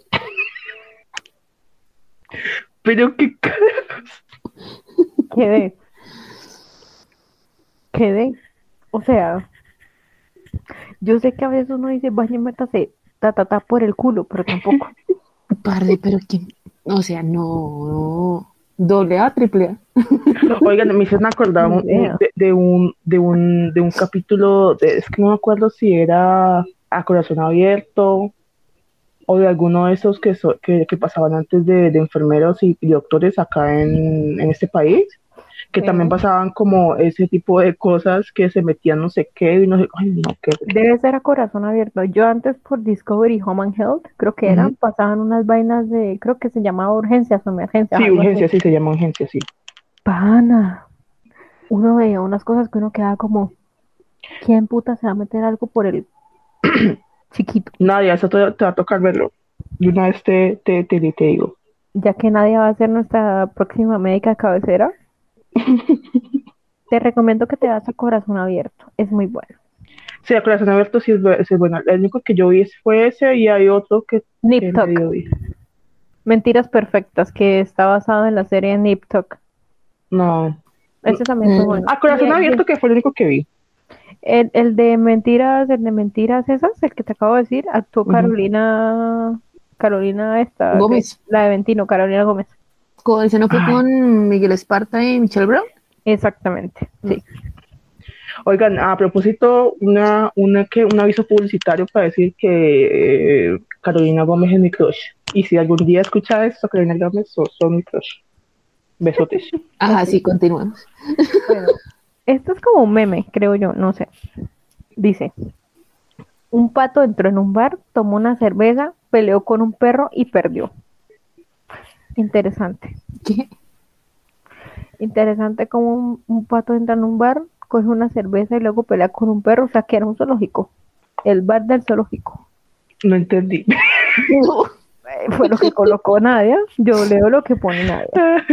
Pero qué carajos. Quedé. Quedé. O sea, yo sé que a veces uno dice, vaya, métase ta, ta, ta por el culo, pero tampoco. Parde, pero que. O sea, no. no. Doble A, triple A. Oigan, me hicieron acordar un- idea. de, de un, de, un, de un capítulo, de- es que no me acuerdo si era A Corazón Abierto o de alguno de esos que, so- que, que pasaban antes de, de enfermeros y, y doctores acá en, en este país, que Sí. también pasaban como ese tipo de cosas que se metían no sé qué y no sé, ay no, qué Debe ser a corazón abierto. Yo antes por Discovery Home and Health, creo que eran, pasaban unas vainas de, creo que se llamaba urgencias o emergencias. Sí, algo así. urgencia, sí, se llama urgencia, sí. Pana. Uno veía unas cosas que uno quedaba como, ¿quién puta se va a meter algo por el chiquito? Nadia, eso te, te va a tocar verlo. Y una vez te, te, te, te digo. Ya que nadie va a ser nuestra próxima médica cabecera, te recomiendo que te vas a corazón abierto. Es muy bueno. Sí, a corazón abierto sí es, bueno. El único que yo vi fue ese y hay otro que, Nip vi. Mentiras perfectas, que está basado en la serie Nip Tuck. No. Ese también es Mm. bueno. A corazón Y el- abierto que fue el único que vi. El, el de mentiras, el de mentiras esas, el que te acabo de decir, actuó. Carolina, Carolina esta, Gómez. la de Ventino, Carolina Gómez. Con- ¿Ese no fue Ay. con Miguel Esparta y Michelle Brown? Exactamente, sí. Oigan, a propósito, una, una que, un aviso publicitario para decir que eh, Carolina Gómez es mi crush. Y si algún día escucha esto, Carolina Gómez, son, son mi crush. Besotes. Ajá, sí, continuamos. Bueno, esto es como un meme, creo yo, no sé. Dice, un pato entró en un bar, tomó una cerveza, peleó con un perro y perdió. Interesante. ¿Qué? Interesante como un, un pato entra en un bar, coge una cerveza y luego pelea con un perro, o sea que era un zoológico. El bar del zoológico. No entendí. No. Eh, Fue lo que colocó Nadia. Yo leo lo que pone Nadia.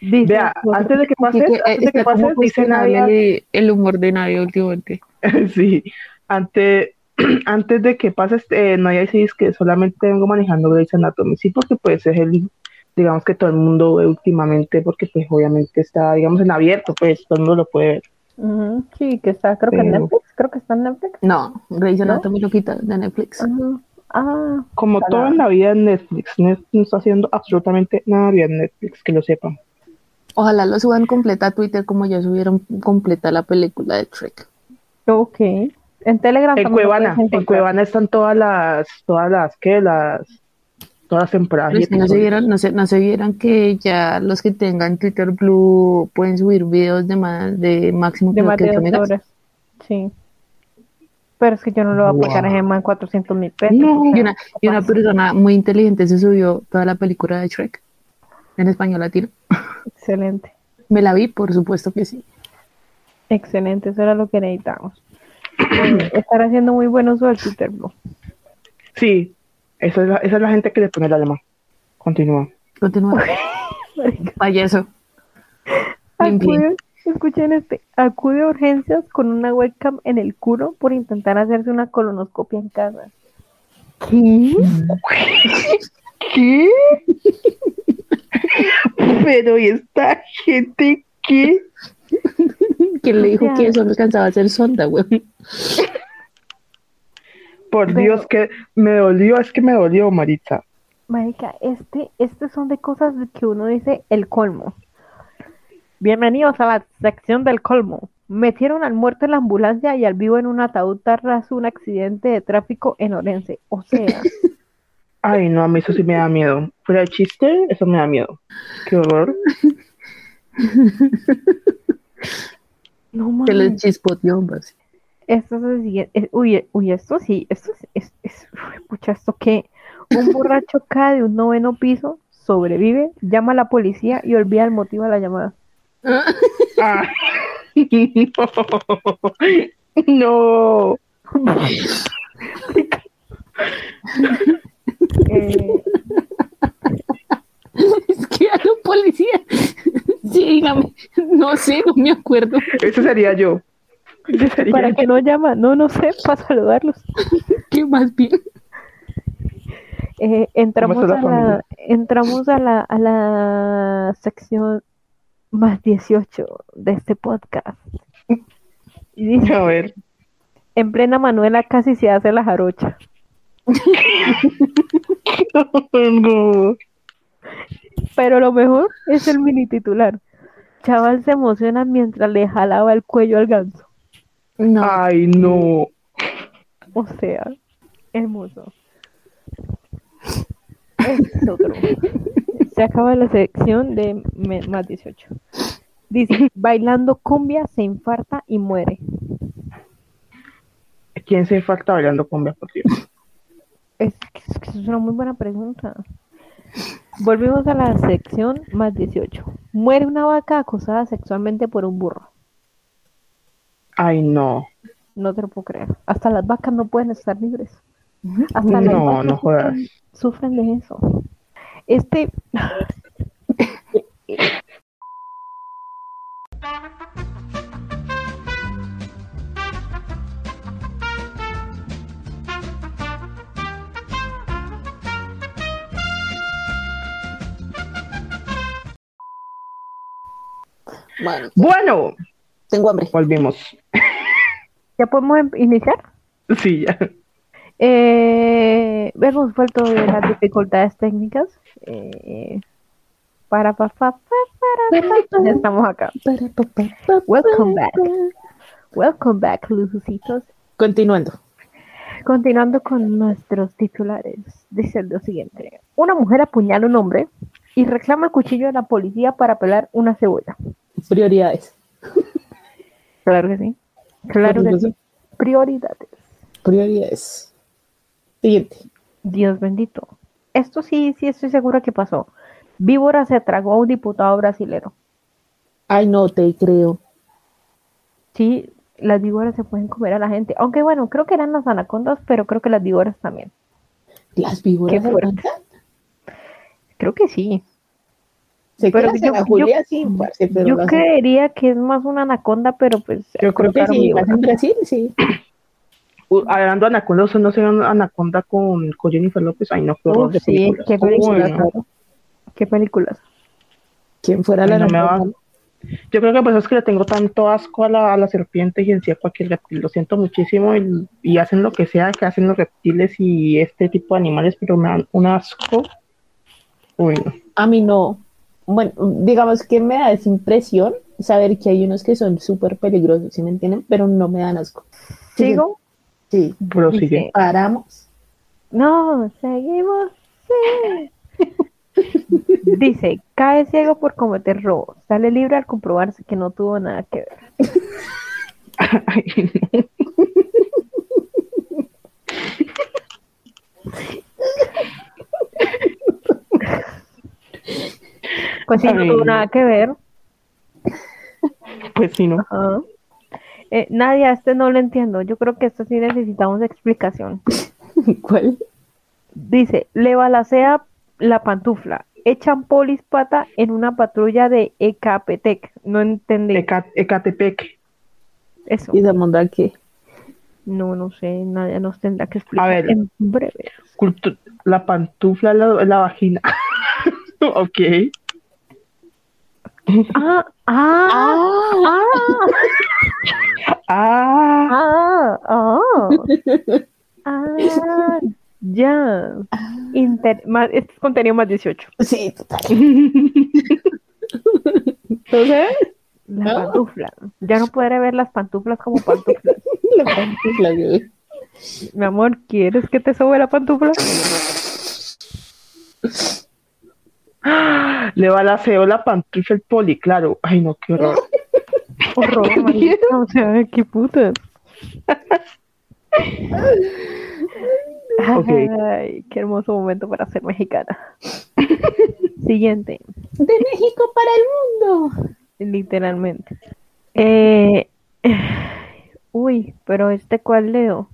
Dice, Vea, antes de que Así pases, que, eh, antes de que está como pases, dice Nadia, el, el humor de nadie últimamente. sí, antes, antes de que pases, eh, Nadia dice que solamente vengo manejando Grey's Anatomy, sí, porque pues es el, digamos que todo el mundo ve últimamente, porque pues obviamente está, digamos, en abierto, pues todo el mundo lo puede ver. ujú, sí, que está, creo que en Netflix, creo que está en Netflix. No, Grey's ¿No? Anatomy lo quita de Netflix. Ah, Como todo en la vida en Netflix, Netflix no está haciendo absolutamente nada bien Netflix, que lo sepan. Ojalá lo suban completa a Twitter como ya subieron completa la película de Trek. ok. En Telegram En Cuevana, en. Cuevana están todas las, todas las, ¿qué? Las, todas las temporadas. no se vieron, no se, no se vieron que ya los que tengan Twitter Blue pueden subir videos de más de máximo De más que de ocho dos megas. horas. Sí. Pero es que yo no lo voy a pagar Wow. en más 400 mil pesos. No. Y una, y una persona muy inteligente se subió toda la película de Shrek en español latino. Excelente. Me la vi, por supuesto que sí. Excelente, eso era lo que necesitamos. Eh, estar haciendo muy buen uso del Twitter Blue. Sí, esa es, la, esa es la gente que le pone el alma. Continúa. Continúa. Payaso. Acude, escuchen este, acude a urgencias con una webcam en el culo por intentar hacerse una colonoscopia en casa. ¿Qué? ¿Qué? Pero ¿y esta gente qué? ¿Quién le dijo sea- que eso no alcanzaba a ser sonda, güey? Por Pero- Dios, que me dolió, es que me dolió, Maritza. Marica, este, este son de cosas que uno dice el colmo. Bienvenidos a la sección del colmo. Metieron al muerto en la ambulancia y al vivo en un ataúd tras un accidente de tráfico en Orense. O sea, Ay, no, a mí eso sí me da miedo. Fuera de chiste, eso me da miedo. Qué horror. no Se les mames. chispoteó, pues. Esto es el siguiente. es- uy, uy, esto sí, esto es, es, es- uy, pucha, esto que un borracho cae de un noveno piso, sobrevive, llama a la policía y olvida el motivo de la llamada. Ah. No. Eh, Es que a la policía. Sí, dígame. No sé, no me acuerdo. Eso sería yo. ¿Para qué no llama? No, no sé, para saludarlos. ¿Qué más bien? Eh, entramos, a la, entramos a la, a la sección más 18 de este podcast. Y dice, A ver. en plena Manuela casi se hace la jarocha. No. Pero lo mejor es el mini titular. Chaval se emociona mientras le jalaba el cuello al ganso. No. Ay, no. O sea, hermoso. Es otro. Se acaba la sección de más 18. Dice, bailando cumbia se infarta y muere. ¿Quién se falta bailando cumbia, por Dios? Es, es una muy buena pregunta. Volvemos a la sección más 18. Muere una vaca acosada sexualmente por un burro. Ay, no. No te lo puedo creer. Hasta las vacas no pueden estar libres. Hasta las No, vacas no jodas. sufren, sufren de eso. Este. Bueno, Bueno, tengo hambre. volvimos. ¿Ya podemos em- iniciar? Sí, ya. Eh, hemos vuelto de las dificultades técnicas. Eh, para, pa, pa, pa, para, pa. Ya estamos acá. Welcome back. Welcome back, lujusitos. Continuando. Continuando con nuestros titulares, dice lo siguiente. Una mujer apuñala a un hombre y reclama el cuchillo de la policía para pelar una cebolla. Prioridades. Claro que sí. Claro que sí. Prioridades. Prioridades. Siguiente. Dios bendito. Esto sí, sí estoy segura que pasó. Víbora se tragó a un diputado brasilero. Ay, no te creo. Sí, las víboras se pueden comer a la gente. Aunque bueno, creo que eran las anacondas, pero creo que las víboras también. Las víboras. Qué fuerte. Creo que sí. Que Pero yo- yo- Julia sí, parce, pero Yo la- creería que es más una anaconda, pero pues. yo creo que sí, más en Brasil, sí. Uh, hablando de anaconda, ¿usted no se ve una anaconda con, con Jennifer López? Ay, no, qué horror Uf, de sí, qué película, claro. ¿Qué películas? ¿Quién fuera la no me va- anaconda? Yo creo que por eso es que le tengo tanto asco a la, a la serpiente y en sí a cualquier reptil. Lo siento muchísimo y, y hacen lo que sea que hacen los reptiles y este tipo de animales, pero me dan un asco. Uy, no. A mí no. Bueno, digamos que me da esa impresión saber que hay unos que son súper peligrosos, ¿sí me entienden? Pero no me dan asco. ¿Sigo? Sí. Prosigue. Paramos. No, seguimos. sí. Dice, cae ciego por cometer robo. Sale libre al comprobarse que no tuvo nada que ver. Ay, no. Pues sí, no tuvo nada que ver. Pues sí, no. Eh, Nadia, este no lo entiendo. Yo creo que esto sí necesitamos explicación. ¿Cuál? Dice, le balacea la pantufla. Echan polis pata en una patrulla de Ecapetec. No entendí Eca- Ecatepec. eso. ¿Y Zamunda qué? No, no sé. Nadia nos tendrá que explicar ver. en breve. La pantufla, la, la vagina. ok. Ah, ah, ah, Ah, ah, ah. Ah, ya. Este es contenido más 18. Sí, total. Entonces, La Ah. pantufla. Ya no podré ver las pantuflas como pantuflas. la pantufla. Mi amor, ¿quieres que te sobe la pantufla? le balaceo la pantufla el poli, claro. Ay, no, qué horror. Horror, marica, O sea, qué putas. Ay, qué hermoso momento para ser mexicana. Siguiente, De México para el mundo. literalmente. Eh, uy, pero este cuál leo.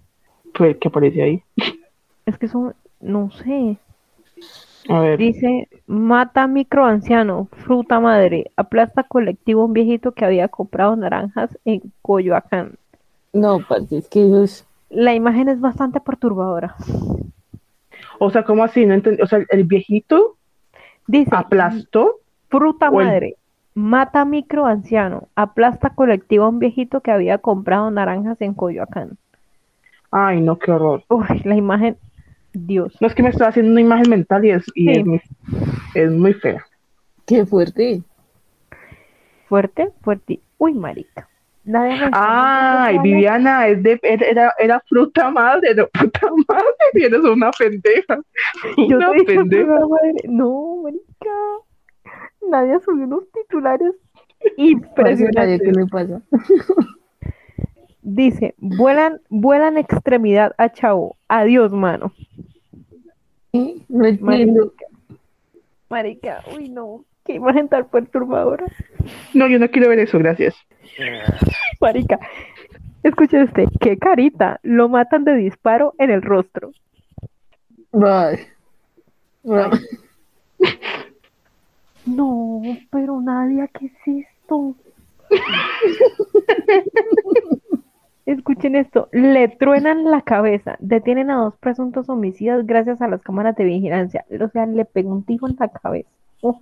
Pues, ¿qué aparece ahí? Es que son, no sé. A ver. Dice, mata microanciano, fruta madre, aplasta colectivo un viejito que había comprado naranjas en Coyoacán. No, parce, es que. La imagen es bastante perturbadora. O sea, ¿cómo así? No entendí. O sea, el viejito Dice, aplastó. fruta el- madre, mata microanciano, aplasta colectivo a un viejito que había comprado naranjas en Coyoacán. Ay, no, qué horror. Uy, la imagen, Dios. No es que me estoy haciendo una imagen mental y es, y Sí. es, muy, es muy fea. Qué fuerte. Fuerte, fuerte. Uy, marica. Nadie me Ay, Viviana, es de, era, era fruta madre, no puta madre, eres una pendeja. Yo Una te pendeja. No, marica. Nadie subió unos titulares impresionantes. ¿Qué le pasa? Dice, vuelan, vuelan extremidad a Chavo. Adiós, mano. ¿Eh? No entiendo. Marica, uy no, qué imagen tan perturbadora. No, yo no quiero ver eso, gracias. Marica, escucha este, qué carita, lo matan de disparo en el rostro. Ay. Ay. No, pero Nadia, ¿qué es esto? Escuchen esto, le truenan la cabeza, detienen a dos presuntos homicidas gracias a las cámaras de vigilancia. O sea, le pegó un tiro en la cabeza. Uf,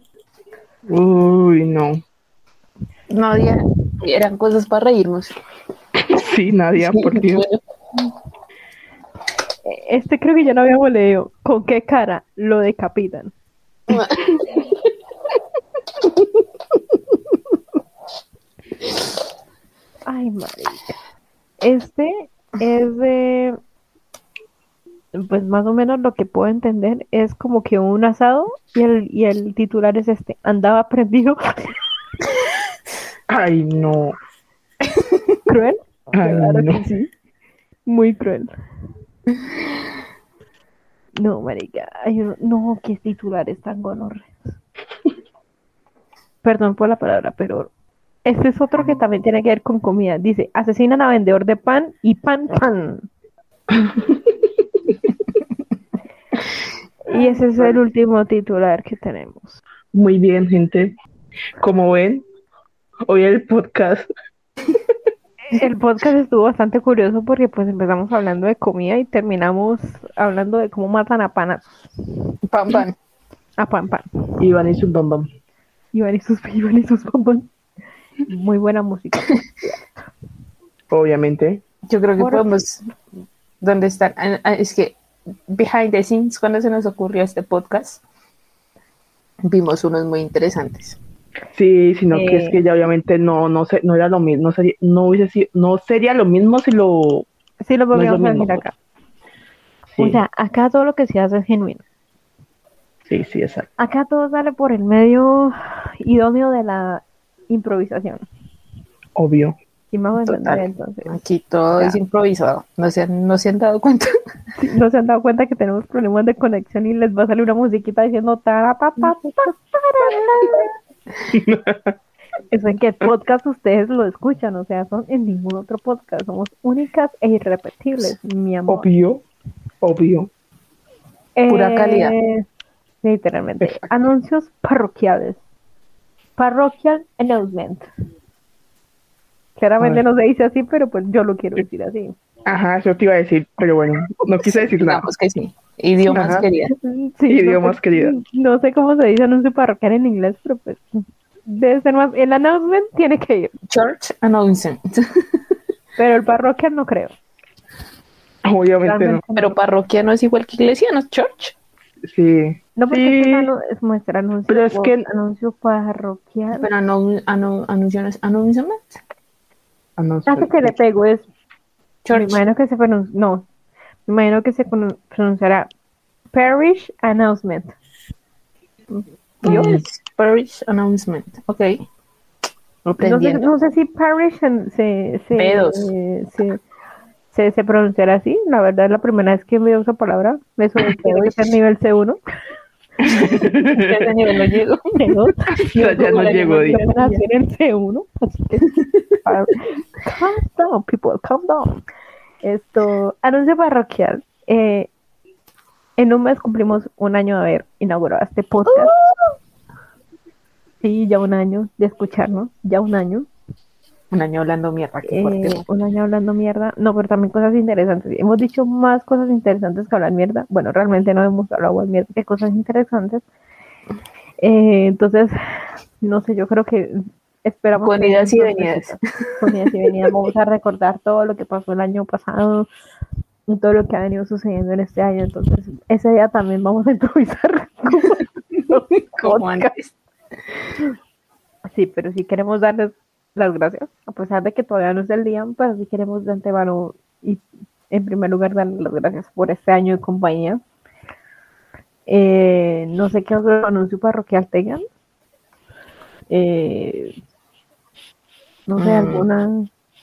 Uy, no. Nadia, eran cosas para reírnos. Sí, Nadia, Sí, por Dios. bueno. Este creo que ya no habíamos leído. ¿Con qué cara lo decapitan? Ay, marica. Este es de, pues más o menos lo que puedo entender es como que un asado y el, y el titular es este, andaba prendido, Ay, no. cruel, Ay, Claro no. que sí. muy cruel. No, marica, uno- no, qué titulares tan gonorreos. Perdón por la palabra, pero este es otro que también tiene que ver con comida. Dice, asesinan a vendedor de pan y pan pan. y ese es el último titular que tenemos. Muy bien, gente. Como ven, hoy el podcast. El podcast estuvo bastante curioso porque pues empezamos hablando de comida y terminamos hablando de cómo matan a panas. Pam, pam. A pan pan. Iván y su bam bam. Iván y sus, Iván y sus pan pan. Muy buena música. Obviamente. Yo creo que Por- podemos. ¿Dónde están? Ah, ah, Es que behind the scenes, cuando se nos ocurrió este podcast, vimos unos muy interesantes. Sí, sino que Eh. es que ya obviamente no, no sé, no era lo mismo, no sería, no hubiese sido, no sería lo mismo si lo Sí, lo No podríamos mismo, decir pues. acá. sí, O sea, acá todo lo que se hace es genuino. sí, sí, exacto. Acá todo sale por el medio idóneo de la improvisación. Obvio. Aquí todo Ya. es improvisado. No se, han- no se han dado cuenta. Sí, ¿No se han dado cuenta que tenemos problemas de conexión y les va a salir una musiquita diciendo tarara? Eso en que podcast ustedes lo escuchan, o sea, son en ningún otro podcast, somos únicas e irrepetibles, mi amor. Obvio. Obvio. Pura calidad. Literalmente. Exacto. Anuncios parroquiales. Parroquial announcement. Claramente no se dice así, pero pues yo lo quiero decir así. Ajá, eso te iba a decir, pero bueno, no quise decir nada. Digamos que sí. Idiomas Ajá. querida. Sí, Idiomas no sé, querida. No sé cómo se dice anuncio parroquial en inglés, pero pues debe ser más. El announcement tiene que ir, Church announcement. pero el parroquial no creo. Obviamente. Realmente no. Pero parroquia no es igual que iglesia, ¿no es church? Sí. No, porque Sí. es, muestra anuncio, Pero es que- anuncio parroquial. Pero no, anu- anuncio no es announcement. Ah, no, Hace que le pego es Me Church. imagino que se pronuncia, no, me imagino que se pronun- pronunciará Parish Announcement. Dios. Parish announcement. Ok. No sé, no sé si Parish se, se, Pedos. se, se, se pronunciará así. La verdad es la primera vez que veo esa palabra. Eso tiene que ser nivel C1. A ese nivel no llego. Ya, ya no llego. Yo nací en el C1, así que calm down, people, calm down. Esto, anuncio parroquial. Eh, en un mes cumplimos un año de haber inaugurado este podcast. Sí, ya un año de escucharnos, ya un año. Un año hablando mierda, qué fuerte. Eh, un año hablando mierda. No, pero también cosas interesantes. Hemos dicho más cosas interesantes que hablar mierda. Bueno, realmente no hemos hablado de mierda que cosas interesantes. Eh, entonces, no sé, yo creo que esperamos. Con idas y venidas. Con idas y venidas. Vamos a recordar todo lo que pasó el año pasado y todo lo que ha venido sucediendo en este año. Entonces, ese día también vamos a improvisar. Como antes. Sí, pero sí queremos darles las gracias, a pesar de que todavía no es el día, pero sí queremos de antemano y en primer lugar darles las gracias por este año de compañía. Eh, no sé qué otro anuncio parroquial tengan. Eh, no sé, Mm. alguna,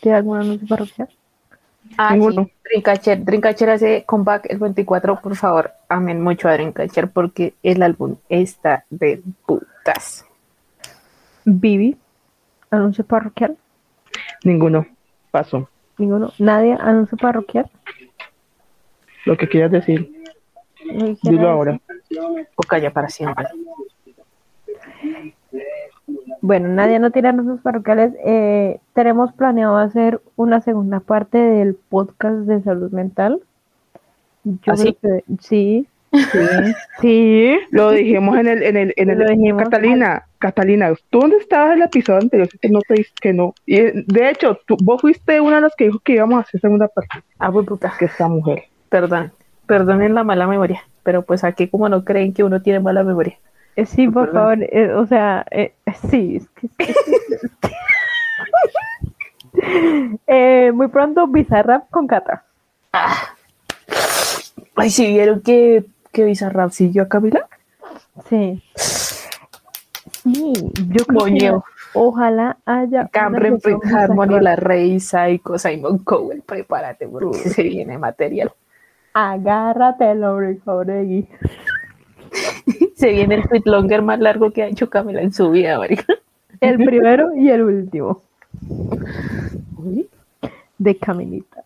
¿tiene algún anuncio parroquial? Ah, Ninguno. sí. Dreamcatcher. Dreamcatcher hace comeback el 24. Por favor, amen mucho a Dreamcatcher porque el álbum está de putas. Vivi, anuncio parroquial. Ninguno. Paso. Ninguno. Nadie, anuncio parroquial. Lo que quieras decir, ¿No dilo ahora. O calla para siempre. Bueno, nadie no tiene anuncios parroquiales. Eh, tenemos planeado hacer una segunda parte del podcast de salud mental. Yo ¿Ah, sí? creo que sí, sí, sí. Lo dijimos en el, en el, en el dijimos. Catalina, Catalina, ¿tú dónde estabas en el episodio anterior? Que no te que no. Y eh, de hecho, tú- vos fuiste una de las que dijo que íbamos a hacer segunda parte, Ah, pues puta. que esta mujer. Perdón. Perdonen la mala memoria. Pero pues aquí como no creen que uno tiene mala memoria. Eh, sí, por Perdón. favor. eh, o sea, eh, sí. es que- Eh, muy pronto Bizarrap con Cata. Ay, si vieron que, que Bizarrap siguió a Camila. Sí. Sí, yo creo que ojalá haya. Cameron, Prince Harmony. La Rey, Psycho, Simon Cowell. Prepárate porque se viene material. Agárratelo, Rick. Se viene el tweet longer más largo que ha hecho Camila en su vida, marica. El primero y el último de Camilita.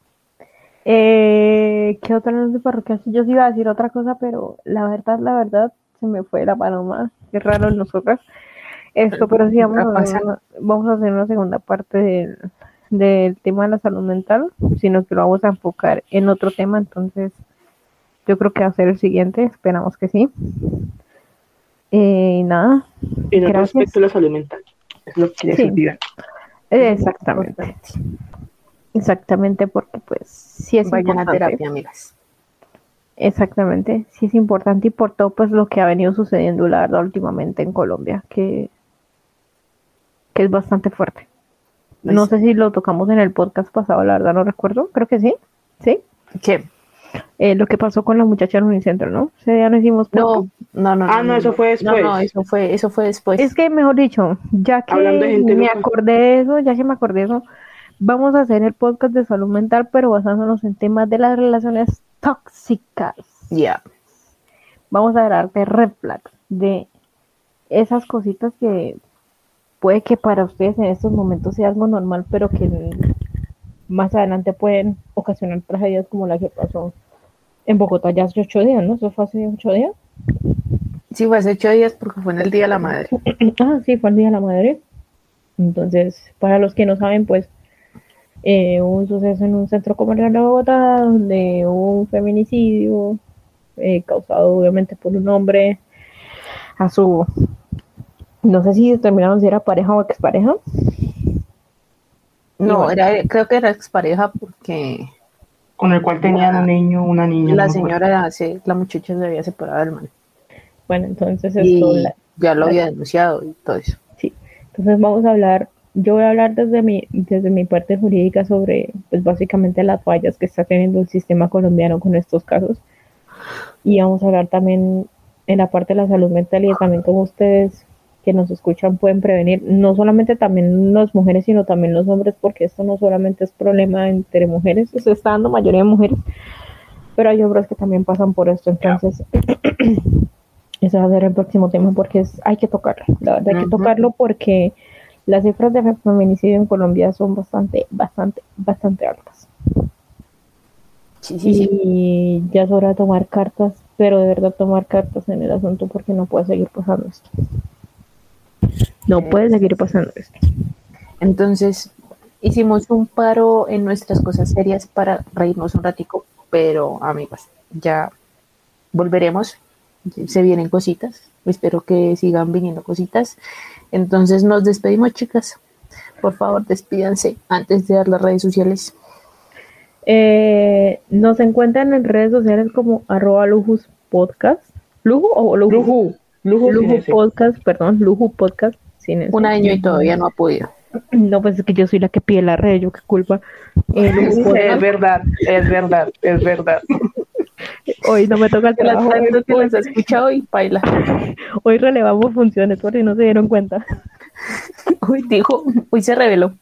Eh, ¿Qué otro anuncio parroquial? Yo sí iba a decir otra cosa, pero la verdad, la verdad, se me fue la paloma. Qué raro en nosotras. Esto, pero sí, vamos a, hacer una, vamos a hacer una segunda parte del, del tema de la salud mental, sino que lo vamos a enfocar en otro tema. Entonces, yo creo que va a ser el siguiente. Esperamos que sí. Eh, nada. En el respecto a la salud mental. Es lo que quería Sí. Exactamente. Exactamente, porque pues sí es Vayan a importante. terapia, amigas. Exactamente, sí es importante y por todo pues lo que ha venido sucediendo la verdad últimamente en Colombia, que, que es bastante fuerte. No sé si lo tocamos en el podcast pasado, la verdad no recuerdo, creo que sí, sí. ¿Qué? Eh, lo que pasó con la muchacha en Unicentro, ¿no? Ese día no hicimos podcast. No, no, no. Ah, no, eso fue después. No, no, eso fue, eso fue después. Es que mejor dicho, ya que Hablando de gente me acordé de eso, ya que me acordé de eso, vamos a hacer el podcast de salud mental, pero basándonos en temas de las relaciones tóxicas. Ya. vamos a hablar de red flags, de esas cositas que puede que para ustedes en estos momentos sea algo normal, pero que más adelante pueden ocasionar tragedias como la que pasó en Bogotá ya hace ocho días, ¿no? Eso fue hace ocho días. Sí, fue hace ocho días porque fue en el Día de la Madre. Ah, sí, fue el Día de la Madre. Entonces, para los que no saben, pues eh, hubo un suceso en un centro comercial de Bogotá donde hubo un feminicidio eh, causado obviamente por un hombre a su, no sé si determinaron si era pareja o expareja. No, era, creo que era expareja porque Con el cual tenían un niño, una niña. la no señora, sí, la muchacha se había separado del man. Bueno, entonces Y esto, la- ya lo había denunciado y todo eso. Entonces vamos a hablar, yo voy a hablar desde mi, desde mi parte jurídica sobre, pues básicamente las fallas que está teniendo el sistema colombiano con estos casos. Y vamos a hablar también en la parte de la salud mental y también cómo ustedes que nos escuchan pueden prevenir, no solamente también las mujeres, sino también los hombres, porque esto no solamente es problema entre mujeres, se está dando mayoría de mujeres, pero hay hombres que también pasan por esto, entonces ese va a ser el próximo tema porque es, hay que tocarlo, la verdad hay que tocarlo porque las cifras de feminicidio en Colombia son bastante, bastante, bastante altas. Sí, sí, sí. Y ya es hora de tomar cartas, pero de verdad tomar cartas en el asunto porque no puede seguir pasando esto. No puede seguir pasando esto. Entonces, hicimos un paro en nuestras cosas serias para reírnos un ratico, pero amigas, ya volveremos. Se vienen cositas. Espero que sigan viniendo cositas. Entonces nos despedimos, chicas. Por favor, despídanse antes de dar las redes sociales. Eh, nos encuentran en redes sociales como arroba lujus podcast. ¿Lujo o lujo? Lujo. Lujo. Lujo podcast, perdón, Lujo podcast. Sin ese. Un año y todavía no ha podido. No, pues es que yo soy la que pide la red, yo qué culpa. Eh, Lujo Es verdad, es verdad, es verdad. Hoy no me toca el De las trabajo. tantas que Hoy, las ha escuchado y baila. hoy relevamos funciones por si no se dieron cuenta. Hoy dijo, hoy se reveló.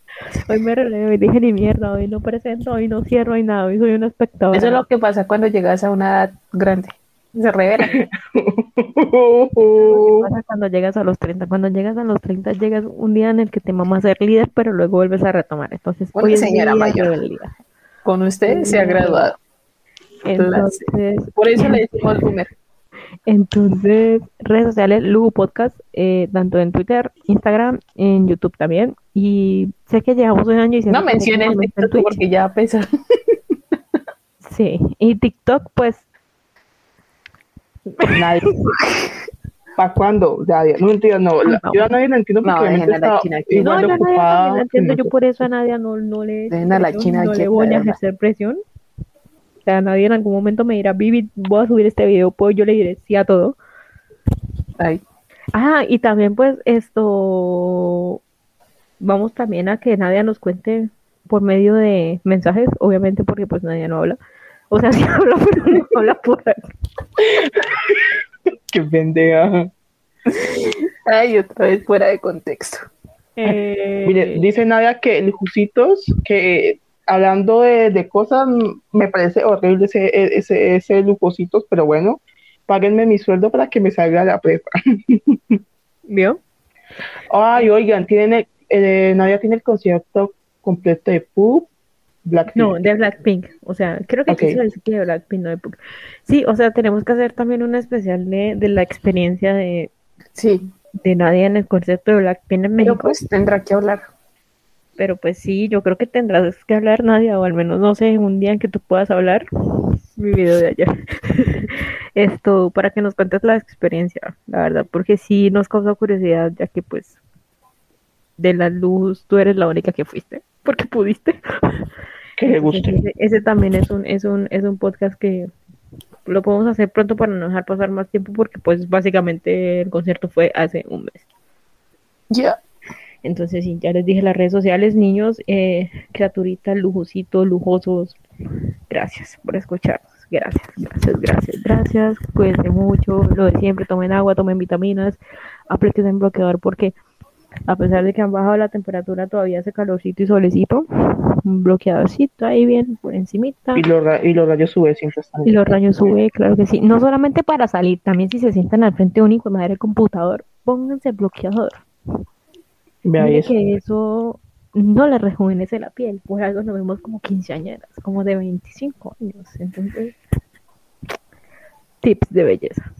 Hoy me relevo y dije ni mierda, hoy no presento, hoy no cierro, hoy nada, hoy soy un espectador. Eso es lo que pasa cuando llegas a una edad grande. Se revela. pasa cuando llegas a los 30. Cuando llegas a los 30 llegas un día en el que te mamas ser líder, pero luego vuelves a retomar. Entonces, Una hoy señora mayor. Con usted se ha graduado. Entonces, Por eso le decimos boomer. entonces, redes sociales, Lugo Podcast, eh, tanto en Twitter, Instagram, en YouTube también. Y sé que llevamos un año y No menciones el TikTok porque ya pesa. Sí, y TikTok, pues, Nadie. ¿Para cuándo? Ya, no entiendo, no. la- No. yo a nadie la entiendo porque No, la está China igual no, la entiendo. Yo por eso a Nadia no, no le, Dejen a la China no le voy a ejercer presión. O sea, nadie en algún momento me dirá, Vivi, voy a subir este video, pues yo le diré sí a todo. Ay, Ah, y también pues esto, vamos también a que Nadia nos cuente por medio de mensajes, obviamente porque pues Nadia no habla. O sea, sí habla, pero no habla por ahí. Qué pendeja. ay, otra vez fuera de contexto. Eh, Mire, dice Nadia que Lujusitos, que hablando de, de cosas, me parece horrible ese, ese, ese Lujositos, pero bueno, páguenme mi sueldo para que me salga la prepa. ¿Vio? Ay, oigan, tienen el- eh, Nadia tiene el concierto completo de Pooh Blackpink. No, de Blackpink. O sea, creo que Ok. quiso decir que de Blackpink, no de Pink. Sí, o sea, tenemos que hacer también un especial de, de la experiencia de, Sí, de Nadia en el concierto de Blackpink en pero México. pues tendrá que hablar. Pero pues sí, yo creo que tendrás que hablar, Nadia, o al menos no sé, un día en que tú puedas hablar. Mi video de ayer. Esto, para que nos cuentes la experiencia, la verdad, porque sí nos causó curiosidad, ya que pues de la luz tú eres la única que fuiste, porque pudiste. Que le guste. Ese, ese también es un, es un, es un podcast que lo podemos hacer pronto para no dejar pasar más tiempo, porque pues básicamente el concierto fue hace un mes. Ya. Entonces, sí, ya les dije las redes sociales, niños, eh, criaturitas, lujositos, lujosos. Gracias por escucharnos. Gracias, gracias, gracias, gracias. Cuídense mucho. Lo de siempre, tomen agua, tomen vitaminas, apliquen en bloqueador porque a pesar de que han bajado la temperatura, todavía hace calorcito y solecito. Un bloqueadorcito ahí bien por encimita. Y los, y los rayos UV siempre están. Y los rayos UV, claro que sí. No solamente para salir, también si se sientan al frente de madre computador, pónganse bloqueador. Vea Mire eso. que eso no le rejuvenece la piel, por algo nos vemos como quinceañeras, como de 25 años. Entonces, tips de belleza.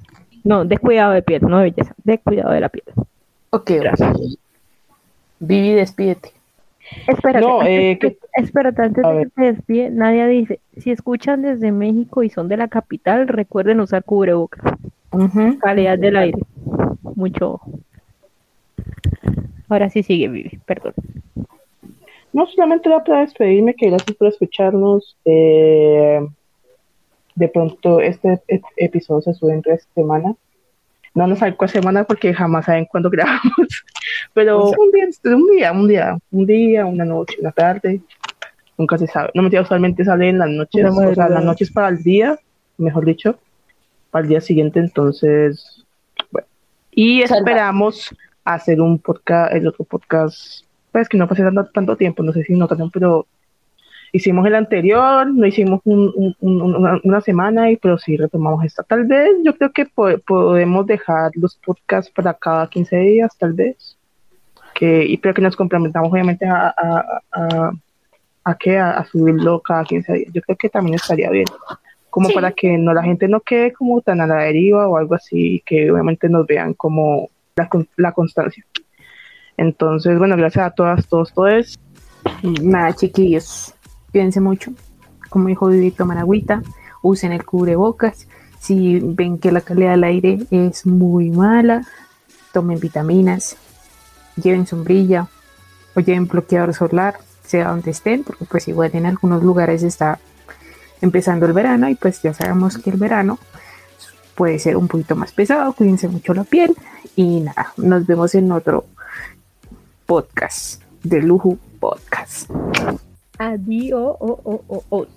No, de cuidado de piel, no de belleza, de cuidado de la piel. Ok, Gracias. Vivi, despídete. Espérate, No, antes, eh, que- espérate, antes A de ver. que se despide, Nadia dice, si escuchan desde México y son de la capital, recuerden usar cubrebocas. Calidad del aire. Mucho ojo. Ahora sí sigue, Vivi, perdón. No, solamente era para despedirme, que gracias por escucharnos. Eh, de pronto este ep- episodio se sube entre esta semana. No nos sabe cuál semana porque jamás saben cuándo grabamos. Pero un día, un día, un día, un día, una noche, una tarde. Nunca se sabe. No me usualmente sale en las noches, o sea, las noches para el día, mejor dicho, para el día siguiente. Entonces, bueno. Y esperamos hacer un podcast, el otro podcast pues que no pasé tanto, tanto tiempo, no sé si notaron, pero hicimos el anterior, no hicimos un- un- un- una, una semana, y pero sí retomamos esta. Tal vez yo creo que po- podemos dejar los podcasts para cada 15 días, tal vez. Que, y pero que nos complementamos obviamente a, a, a, a, qué, a, a subirlo cada 15 días. Yo creo que también estaría bien. Como Sí. para que no la gente no quede como tan a la deriva o algo así, que obviamente nos vean como la, la constancia. Entonces, bueno, gracias a todas, todos, todos. Nada, chiquillos, cuídense mucho. Como dijo Vivi, toman agüita, usen el cubrebocas. Si ven que la calidad del aire es muy mala, tomen vitaminas, lleven sombrilla o lleven bloqueador solar, sea donde estén, porque pues igual en algunos lugares está empezando el verano y pues ya sabemos que el verano puede ser un poquito más pesado, cuídense mucho la piel y nada, nos vemos en otro podcast de Lujo Podcast. Adiós. Oh, oh, oh.